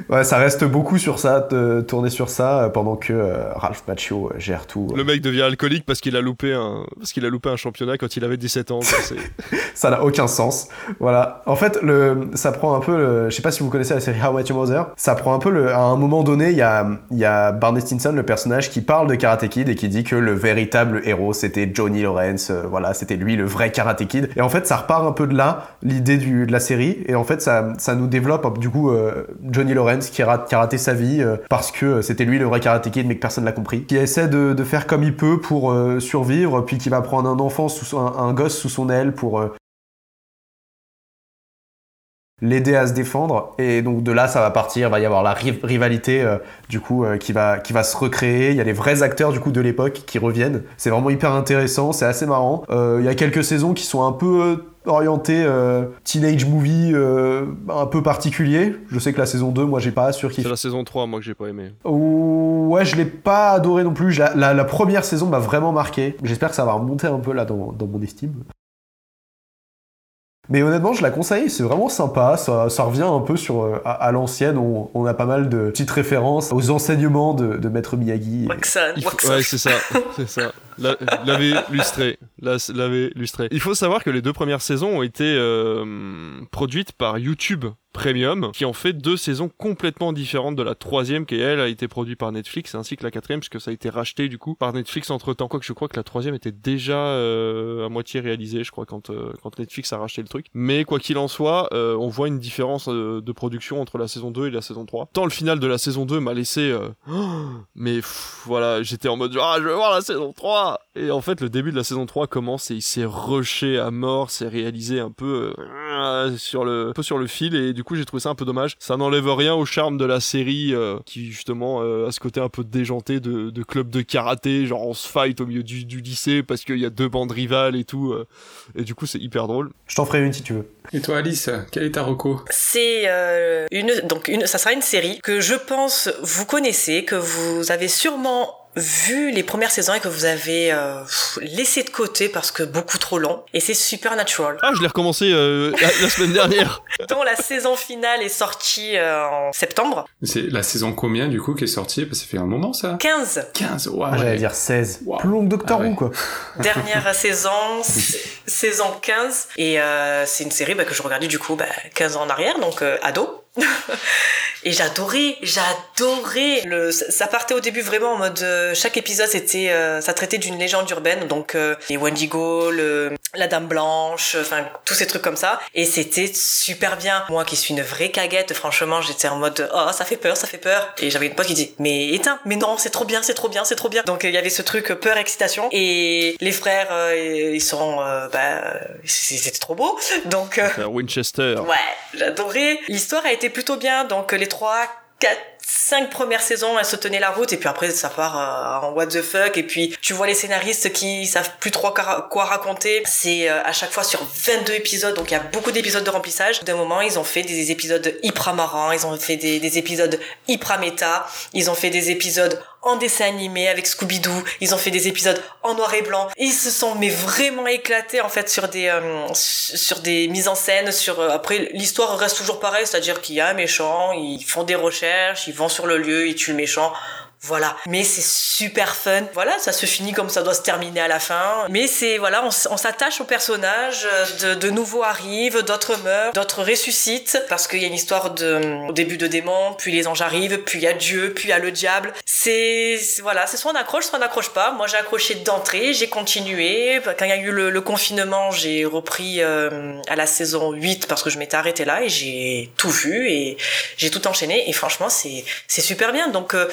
ouais, ça reste beaucoup sur ça, tourner sur ça, euh, pendant que euh, Ralph Macchio euh, gère tout. Le mec devient alcoolique parce qu'il a loupé un, parce qu'il a loupé un championnat quand il avait 17 ans. ça n'a aucun sens. Voilà. En fait, le, ça prend un peu, le, je sais pas si vous connaissez la série How I Met Your Mother. Ça prend un peu le, à un moment donné, il y a, il y a Barney Stinson, le personnage, qui parle de Karate Kid et qui dit que le véritable héros c'était Johnny Lawrence. voilà, c'était lui le vrai Karate Kid. Et en fait, ça repart un peu de là, l'idée de la série. Et en fait, ça, ça nous développe du coup euh, Johnny Lawrence qui a, raté sa vie euh, parce que c'était lui le vrai Karate Kid mais que personne l'a compris. Qui essaie de, faire comme il peut pour euh, survivre, puis qui va prendre un enfant, sous un, gosse sous son aile pour l'aider à se défendre. Et donc de là ça va partir va y avoir la rivalité du coup qui va qui va se recréer. Il y a les vrais acteurs du coup de l'époque qui reviennent. C'est vraiment hyper intéressant c'est assez marrant. Il y a quelques saisons qui sont un peu orienté euh, teenage movie euh, un peu particulier. Je sais que la saison 2, moi j'ai pas surkiffé. C'est la saison 3, moi que j'ai pas aimé. ouais, je l'ai pas adoré non plus. La, première saison m'a vraiment marqué. J'espère que ça va remonter un peu là dans, dans mon estime. Mais honnêtement, je la conseille, c'est vraiment sympa, ça, ça, revient un peu sur euh, à, l'ancienne, on, on, a pas mal de petites références aux enseignements de, de Maître Miyagi. Ouais, c'est ça, c'est ça. L'avait lustré, l'avait lustré. Il faut savoir que les deux premières saisons ont été euh, produites par YouTube Premium, qui en fait deux saisons complètement différentes de la troisième, qui elle a été produite par Netflix, ainsi que la quatrième, puisque ça a été racheté du coup par Netflix entre temps. Quoique je crois que la troisième était déjà euh, à moitié réalisée, je crois, quand, euh, quand Netflix a racheté le truc. Mais quoi qu'il en soit, euh, on voit une différence de production entre la saison 2 et la saison 3. Tant le final de la saison 2 m'a laissé... mais voilà, j'étais en mode ah je veux voir la saison 3 Et en fait, le début de la saison 3 commence et il s'est rushé à mort, c'est réalisé un peu sur le un peu sur le fil et du coup j'ai trouvé ça un peu dommage. Ça n'enlève rien au charme de la série euh, qui justement euh, a ce côté un peu déjanté de, de club de karaté, genre on se fight au milieu du, du lycée parce qu'il y a deux bandes rivales et tout. Euh, et du coup c'est hyper drôle. Je t'en ferai une si tu veux. Et toi Alice, quel est ta reco? C'est une donc une ça sera une série que je pense vous connaissez, que vous avez sûrement vu les premières saisons et que vous avez euh, laissé de côté parce que beaucoup trop long. Et c'est Supernatural. Ah, je l'ai recommencé euh, la, semaine dernière. dont la saison finale est sortie euh, en septembre. C'est la saison combien du coup qui est sortie? Parce que ça fait un moment ça 15. 15, ouais. J'allais dire 16. Plus long que Doctor ah Who quoi. Dernière saison, saison 15. Et c'est une série bah, que je regardais du coup bah, 15 ans en arrière, donc ado. et j'adorais, j'adorais le. Ça partait au début vraiment en mode euh, chaque épisode c'était, euh, ça traitait d'une légende urbaine, donc euh, les Wendigo, le, la Dame Blanche, enfin tous ces trucs comme ça, et c'était super bien. Moi qui suis une vraie caguette, franchement j'étais en mode oh ça fait peur, ça fait peur, et j'avais une pote qui dit mais éteins, mais non c'est trop bien, c'est trop bien, c'est trop bien. Donc il y avait ce truc peur excitation et les frères ils sont bah c'était trop beau, donc Winchester. Ouais, j'adorais. L'histoire a été plutôt bien, donc les 3, 4, cinq premières saisons, elles se tenaient la route. Et puis après ça part euh, en what the fuck. Et puis tu vois les scénaristes qui savent plus trop quoi raconter. C'est euh, à chaque fois sur 22 épisodes, donc il y a beaucoup d'épisodes de remplissage. D'un moment, ils ont fait des épisodes hyper marrants, ils ont fait des, des épisodes hyper méta, ils ont fait des épisodes en dessin animé avec Scooby-Doo. Ils ont fait des épisodes en noir et blanc. Ils se sont mais vraiment éclatés en fait sur des euh, sur des mises en scène. Sur euh, après l'histoire reste toujours pareille, c'est-à-dire qu'il y a un méchant, ils font des recherches, ils vont sur le lieu, ils tuent le méchant. Voilà. Mais c'est super fun. Voilà, ça se finit comme ça doit se terminer à la fin. Mais c'est, voilà, on, s'attache aux personnages. De, de nouveaux arrivent, d'autres meurent, d'autres ressuscitent. Parce qu'il y a une histoire de, au début de démons, puis les anges arrivent, puis il y a Dieu, puis il y a le diable. C'est, voilà, c'est soit on accroche, soit on n'accroche pas. Moi, j'ai accroché d'entrée, j'ai continué. Quand il y a eu le, confinement, j'ai repris euh, à la saison 8 parce que je m'étais arrêté là et j'ai tout vu et j'ai tout enchaîné. Et franchement, c'est, c'est super bien. Donc, euh,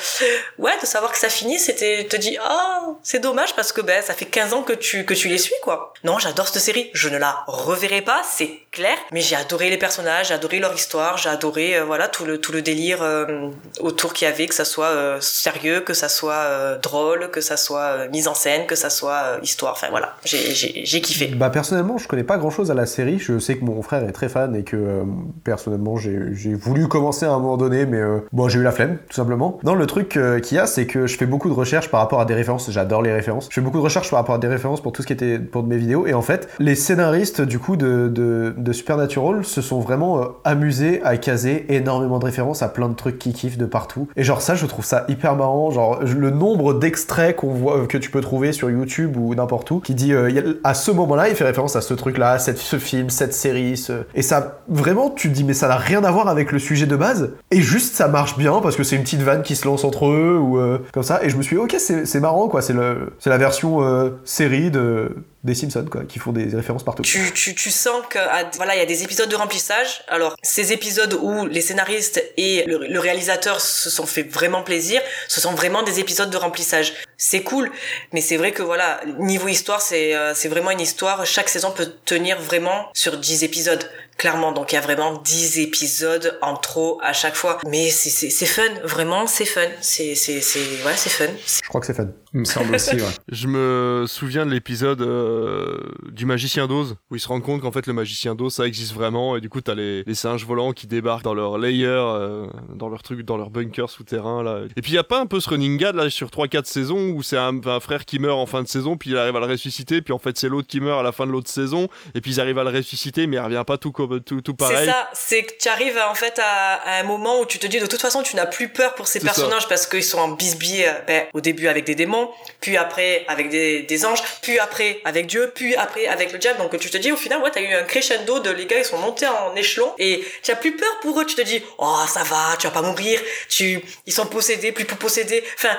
ouais, de savoir que ça finit, c'était te dis oh c'est dommage parce que ben ça fait 15 ans que tu que tu les suis quoi. Non, j'adore cette série, je ne la reverrai pas, c'est clair, mais j'ai adoré les personnages, j'ai adoré leur histoire, j'ai adoré euh, voilà tout le tout le délire euh, autour qu'il y avait, que ça soit euh, sérieux, que ça soit drôle, que ça soit mise en scène, que ça soit histoire. Enfin voilà, j'ai kiffé. Bah personnellement, je connais pas grand chose à la série. Je sais que mon frère est très fan et que personnellement j'ai voulu commencer à un moment donné, mais bon j'ai eu la flemme tout simplement. Non, le truc qu'il y a, c'est que je fais beaucoup de recherches par rapport à des références. J'adore les références. Je fais beaucoup de recherches par rapport à des références pour tout ce qui était pour mes vidéos. Et en fait, les scénaristes du coup de, de, Supernatural se sont vraiment euh, amusés à caser énormément de références à plein de trucs qui kiffent de partout. Et genre ça, je trouve ça hyper marrant. Genre le nombre d'extraits qu'on voit, que tu peux trouver sur YouTube ou n'importe où, qui dit euh, à ce moment-là, il fait référence à ce truc-là, ce film, cette série, ce... et ça vraiment, tu te dis mais ça n'a rien à voir avec le sujet de base. Et juste ça marche bien parce que c'est une petite vanne qui se lance entre eux ou euh, comme ça. Et je me suis dit ok, c'est marrant quoi. C'est la version série de des Simpsons, quoi, qui font des références partout. Tu, tu, tu sens que voilà, il y a des épisodes de remplissage. Alors, ces épisodes où les scénaristes et le, réalisateur se sont fait vraiment plaisir, ce sont vraiment des épisodes de remplissage. C'est cool, mais c'est vrai que voilà, niveau histoire, c'est euh, c'est vraiment une histoire. Chaque saison peut tenir vraiment sur 10 épisodes clairement. Donc il y a vraiment 10 épisodes en trop à chaque fois. Mais c'est fun, vraiment c'est fun. C'est ouais, fun. Je crois que c'est fun. Il me semble aussi, ouais. Je me souviens de l'épisode euh, du magicien d'Oz où il se rend compte qu'en fait le magicien d'Oz ça existe vraiment et du coup t'as les, les singes volants qui débarquent dans leur layer, euh, dans leur truc, dans leur bunker souterrain là. Et puis il y a pas un peu ce running gag là sur 3-4 saisons où c'est un, un, frère qui meurt en fin de saison puis il arrive à le ressusciter puis en fait c'est l'autre qui meurt à la fin de l'autre saison et puis ils arrivent à le ressusciter mais il revient pas tout comme tout, tout pareil. C'est ça, c'est que tu arrives en fait à, un moment où tu te dis de toute façon tu n'as plus peur pour ces personnages parce qu'ils sont en bisbille euh, ben, au début avec des démons, puis après avec des, anges, puis après avec Dieu, puis après avec le diable. Donc tu te dis au final ouais t'as eu un crescendo de les gars ils sont montés en échelon et tu as plus peur pour eux. Tu te dis oh ça va, tu vas pas mourir, tu ils sont possédés, plus pour possédés. Enfin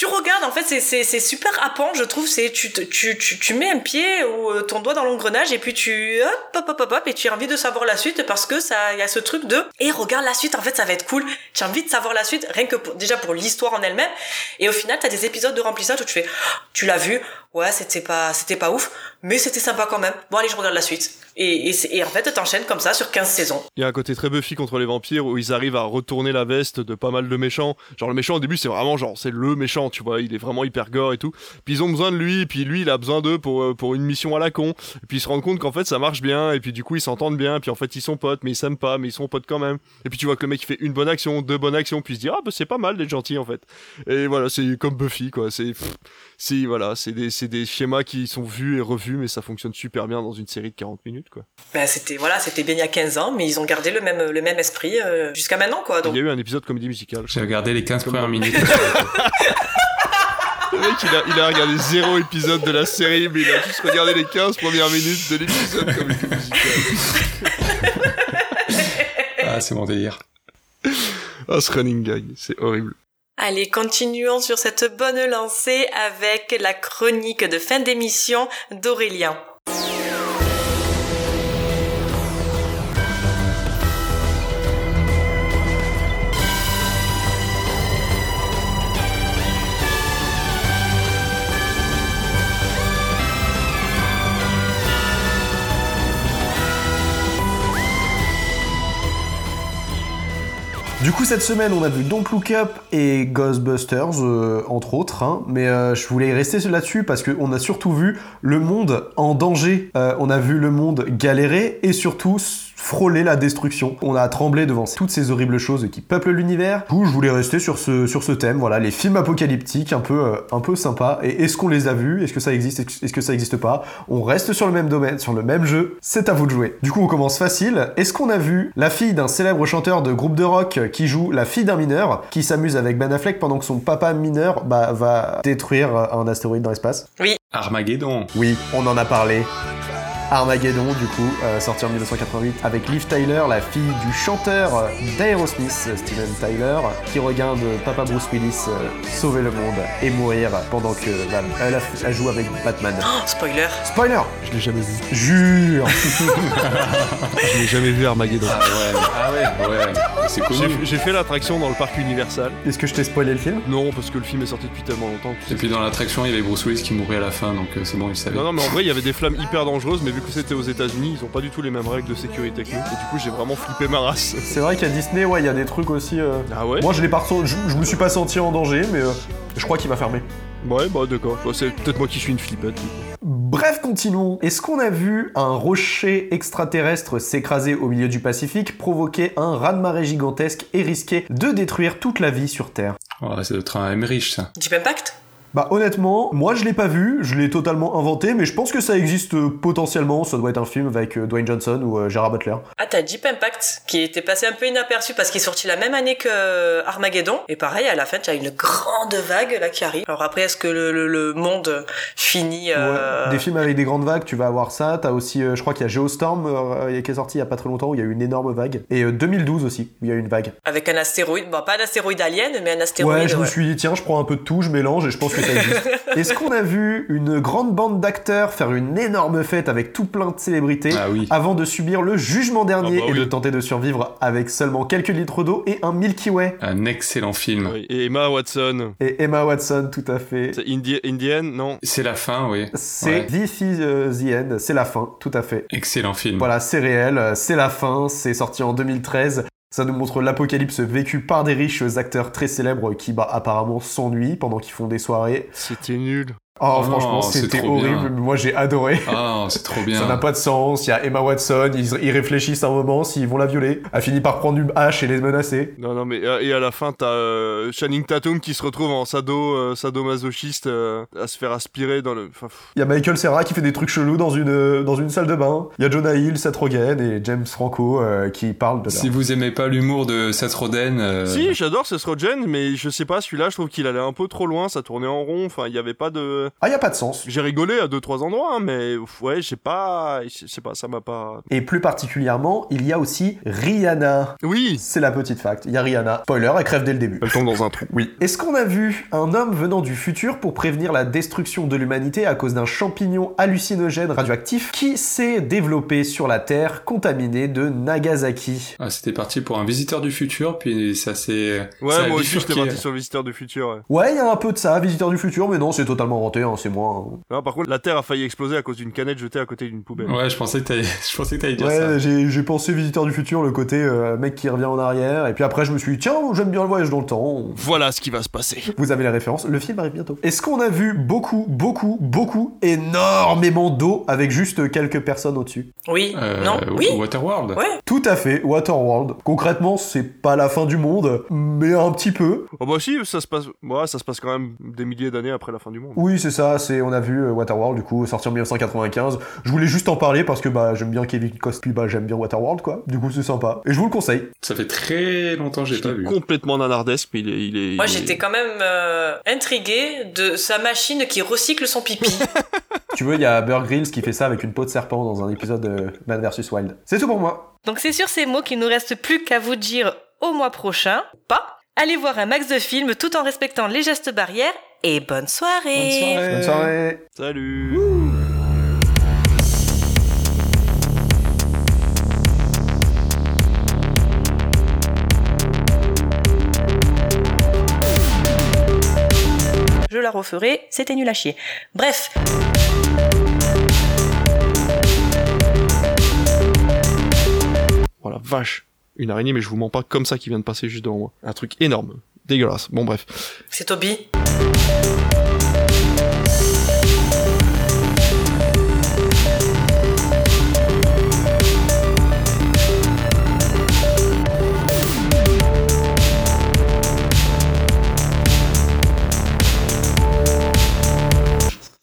tu regardes, en fait, c'est super happant, je trouve. C'est tu, tu, tu, tu, mets un pied ou euh, ton doigt dans l'engrenage et puis tu hop, hop, hop, hop, hop, et tu as envie de savoir la suite parce que ça, il y a ce truc de et regarde la suite. En fait, ça va être cool. Tu as envie de savoir la suite, rien que déjà pour l'histoire en elle-même. Et au final, tu as des épisodes de remplissage où tu fais, tu l'as vu, ouais, c'était pas, c'était pas ouf, mais c'était sympa quand même. Bon, allez, je regarde la suite. Et, en fait, t'enchaînes comme ça sur 15 saisons. Il y a un côté très Buffy contre les vampires où ils arrivent à retourner la veste de pas mal de méchants. Genre, le méchant au début, c'est vraiment genre, c'est le méchant, tu vois, il est vraiment hyper gore et tout. Puis ils ont besoin de lui, puis lui, il a besoin d'eux pour, euh, pour une mission à la con. Et puis ils se rendent compte qu'en fait, ça marche bien, et puis du coup, ils s'entendent bien, puis en fait, ils sont potes, mais ils s'aiment pas, mais ils sont potes quand même. Et puis tu vois que le mec, il fait une bonne action, deux bonnes actions, puis il se dit, ah, bah c'est pas mal d'être gentil en fait. Et voilà, c'est comme Buffy, quoi. C'est si voilà, c'est des, des, schémas qui sont vus et revus, mais ça fonctionne super bien dans une série de 40 minutes, quoi. Ben, c'était voilà, c'était bien il y a 15 ans, mais ils ont gardé le même, le même esprit euh, jusqu'à maintenant, quoi. Donc... Il y a eu un épisode comédie musicale. J'ai regardé les 15 premières minutes. le mec, il a, il a, regardé zéro épisode de la série, mais il a juste regardé les 15 premières minutes de l'épisode comédie musicale. ah, c'est mon délire. Ah, ce running gag, c'est horrible. Allez, continuons sur cette bonne lancée avec la chronique de fin d'émission d'Aurélien. Du coup, cette semaine, on a vu Don't Look Up et Ghostbusters, euh, entre autres. hein. mais euh, je voulais rester là-dessus parce qu'on a surtout vu le monde en danger. Euh, on a vu le monde galérer et surtout frôler la destruction. On a tremblé devant toutes ces horribles choses qui peuplent l'univers. Du coup, je voulais rester sur ce, sur ce thème. Voilà, les films apocalyptiques un peu, euh, un peu sympas. Et est-ce qu'on les a vus? Est-ce que ça existe? Est-ce que ça existe pas? On reste sur le même domaine, sur le même jeu. C'est à vous de jouer. Du coup, on commence facile. Est-ce qu'on a vu la fille d'un célèbre chanteur de groupe de rock qui joue la fille d'un mineur, qui s'amuse avec Ben Affleck pendant que son papa mineur bah, va détruire un astéroïde dans l'espace? Oui. Armageddon. Oui, on en a parlé. Armageddon, du coup, euh, sorti en 1988, avec Liv Tyler, la fille du chanteur d'Aerosmith, Steven Tyler, qui regarde Papa Bruce Willis euh, sauver le monde et mourir pendant que bah, elle, a- elle joue avec Batman. Oh, spoiler. Spoiler Je l'ai jamais vu. Jure Je l'ai jamais vu Armageddon. Ah ouais, ah ouais, ouais. C'est connu. J'ai fait l'attraction dans le parc Universal. Est-ce que je t'ai spoilé le film? Non, parce que le film est sorti depuis tellement longtemps. que tu Et puis dans l'attraction, il y avait Bruce Willis qui mourait à la fin, donc euh, c'est bon, il savait. Non, non, mais en vrai, il y avait des flammes hyper dangereuses, mais vu que c'était aux États-Unis, ils ont pas du tout les mêmes règles de sécurité que nous. Et du coup, j'ai vraiment flippé ma race. C'est vrai qu'à Disney, ouais, il y a des trucs aussi. euh, Ah ouais Moi, je l'ai pas ressenti- je, je me suis pas senti en danger, mais euh, je crois qu'il va fermer. Ouais, bah d'accord. Bah, c'est peut-être moi qui suis une flippette. Bref, continuons. Est-ce qu'on a vu un rocher extraterrestre s'écraser au milieu du Pacifique, provoquer un raz-de-marée gigantesque et risquer de détruire toute la vie sur Terre? Ouais, c'est le un Emmerich, ça. Deep Impact Bah honnêtement, moi je l'ai pas vu, je l'ai totalement inventé, mais je pense que ça existe euh, potentiellement, ça doit être un film avec euh, Dwayne Johnson ou euh, Gerard Butler. Ah, t'as Deep Impact, qui était passé un peu inaperçu parce qu'il est sorti la même année que euh, Armageddon. Et pareil, à la fin, tu as une grande vague là qui arrive. Alors après, est-ce que le, le- le monde finit Ouais, Des films avec des grandes vagues, tu vas avoir ça. T'as aussi, je crois qu'il y a Geostorm qui est sorti il y a pas très longtemps où il y a eu une énorme vague. Et euh, 2012 aussi, où il y a eu une vague. avec un astéroïde Bon, pas un astéroïde alien, mais un astéroïde. Ouais, je me suis dit, tiens, je prends un peu de tout, je mélange et je pense que ça existe. Est-ce qu'on a vu une grande bande d'acteurs faire une énorme fête avec tout plein de célébrités Ah oui. avant de subir le jugement dernier Ah bah et de tenter de survivre avec seulement quelques litres d'eau et un Milky Way? Un excellent film. Oui. Et Emma Watson. Et Emma Watson, tout à fait. C'est Indi- Indienne, non? C'est la fin, oui. C'est Ouais. This is uh, the end, c'est la fin, tout à fait. Excellent film. Voilà, c'est réel, c'est la fin, c'est sorti en 2013. Ça nous montre l'apocalypse vécu par des riches acteurs très célèbres qui, bah, apparemment s'ennuient pendant qu'ils font des soirées. C'était nul. Oh, Oh franchement, non, c'était bien. horrible, moi j'ai adoré. Ah, c'est trop bien. Ça n'a pas de sens, il y a Emma Watson, ils, ils réfléchissent un moment s'ils vont la violer. Elle finit par prendre une hache et les menacer. Non, non, mais euh, et à la fin, t'as euh, Channing Tatum qui se retrouve en sado, euh, sadomasochiste euh, à se faire aspirer dans le. Enfin. Il y a Michael Serra qui fait des trucs chelous dans une, euh, dans une salle de bain. Il y a Jonah Hill, Seth Rogen et James Franco euh, qui parlent de leur... Si vous aimez pas l'humour de Seth Rogen, euh, Si, j'adore Seth Rogen, mais je sais pas, celui-là, je trouve qu'il allait un peu trop loin, ça tournait en rond, enfin, il y avait pas de ah, y a pas de sens. J'ai rigolé à deux trois endroits, hein, mais ouais, je sais pas, je pas, ça m'a pas. Et plus particulièrement, il y a aussi Rihanna. Oui. C'est la petite fact. Il y a Rihanna. Spoiler, elle crève dès le début. Elle tombe dans un trou. Oui. Est-ce qu'on a vu un homme venant du futur pour prévenir la destruction de l'humanité à cause d'un champignon hallucinogène radioactif qui s'est développé sur la Terre contaminée de Nagasaki? Ah, C'était parti pour un visiteur du futur, puis ça s'est. Ouais, ça moi aussi j'étais parti sur visiteur du futur. Ouais, il ouais, y a un peu de ça, visiteur du futur, mais non, c'est totalement renté c'est moi. Hein. Par contre, la Terre a failli exploser à cause d'une canette jetée à côté d'une poubelle. Ouais, je pensais que t'allais, je ouais, ça. j'ai pensé Visiteur du futur, le côté euh, mec qui revient en arrière, et puis après je me suis dit tiens, j'aime bien le voyage dans le temps. Voilà ce qui va se passer. Vous avez la référence, le film arrive bientôt. Est-ce qu'on a vu beaucoup, beaucoup, beaucoup, énormément d'eau avec juste quelques personnes au-dessus? Oui. Euh, non. Oui. Waterworld. Ouais. Tout à fait, Waterworld. Concrètement, c'est pas la fin du monde, mais un petit peu. Oh bah si, ça se passe, ça se passe quand même des milliers d'années après la fin du monde. Oui, c'est ça, c'est on a vu euh, Waterworld du coup sorti en 1995. Je voulais juste en parler parce que bah j'aime bien Kevin Costner, bah j'aime bien Waterworld quoi. Du coup, c'est sympa. Et je vous le conseille. Ça fait très longtemps que j'ai pas vu. Complètement nanardesque, mais il est, il est. Moi, il est- j'étais quand même euh, intriguée de sa machine qui recycle son pipi. tu veux, il y a Bear Grylls qui fait ça avec une peau de serpent dans un épisode de Man vs Wild. C'est tout pour moi. Donc c'est sur ces mots qu'il nous reste plus qu'à vous dire au mois prochain, pas. Allez voir un max de films tout en respectant les gestes barrières et bonne soirée. Bonne soirée. Salut. Je la referai, c'était nul à chier. Bref. Oh la vache. une araignée, mais je vous mens pas comme ça qui vient de passer juste devant moi. Un truc énorme, dégueulasse. Bon bref. C'est Toby.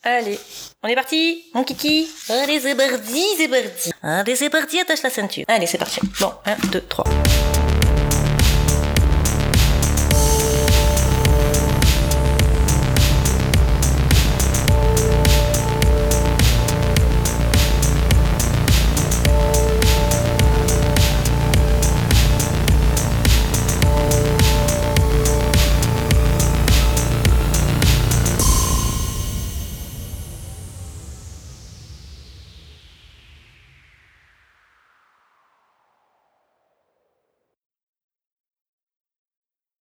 Allez, on est parti, mon kiki. Allez, c'est parti, c'est parti. Allez, c'est parti, attache la ceinture. Allez, c'est parti. Bon, 1, 2, 3.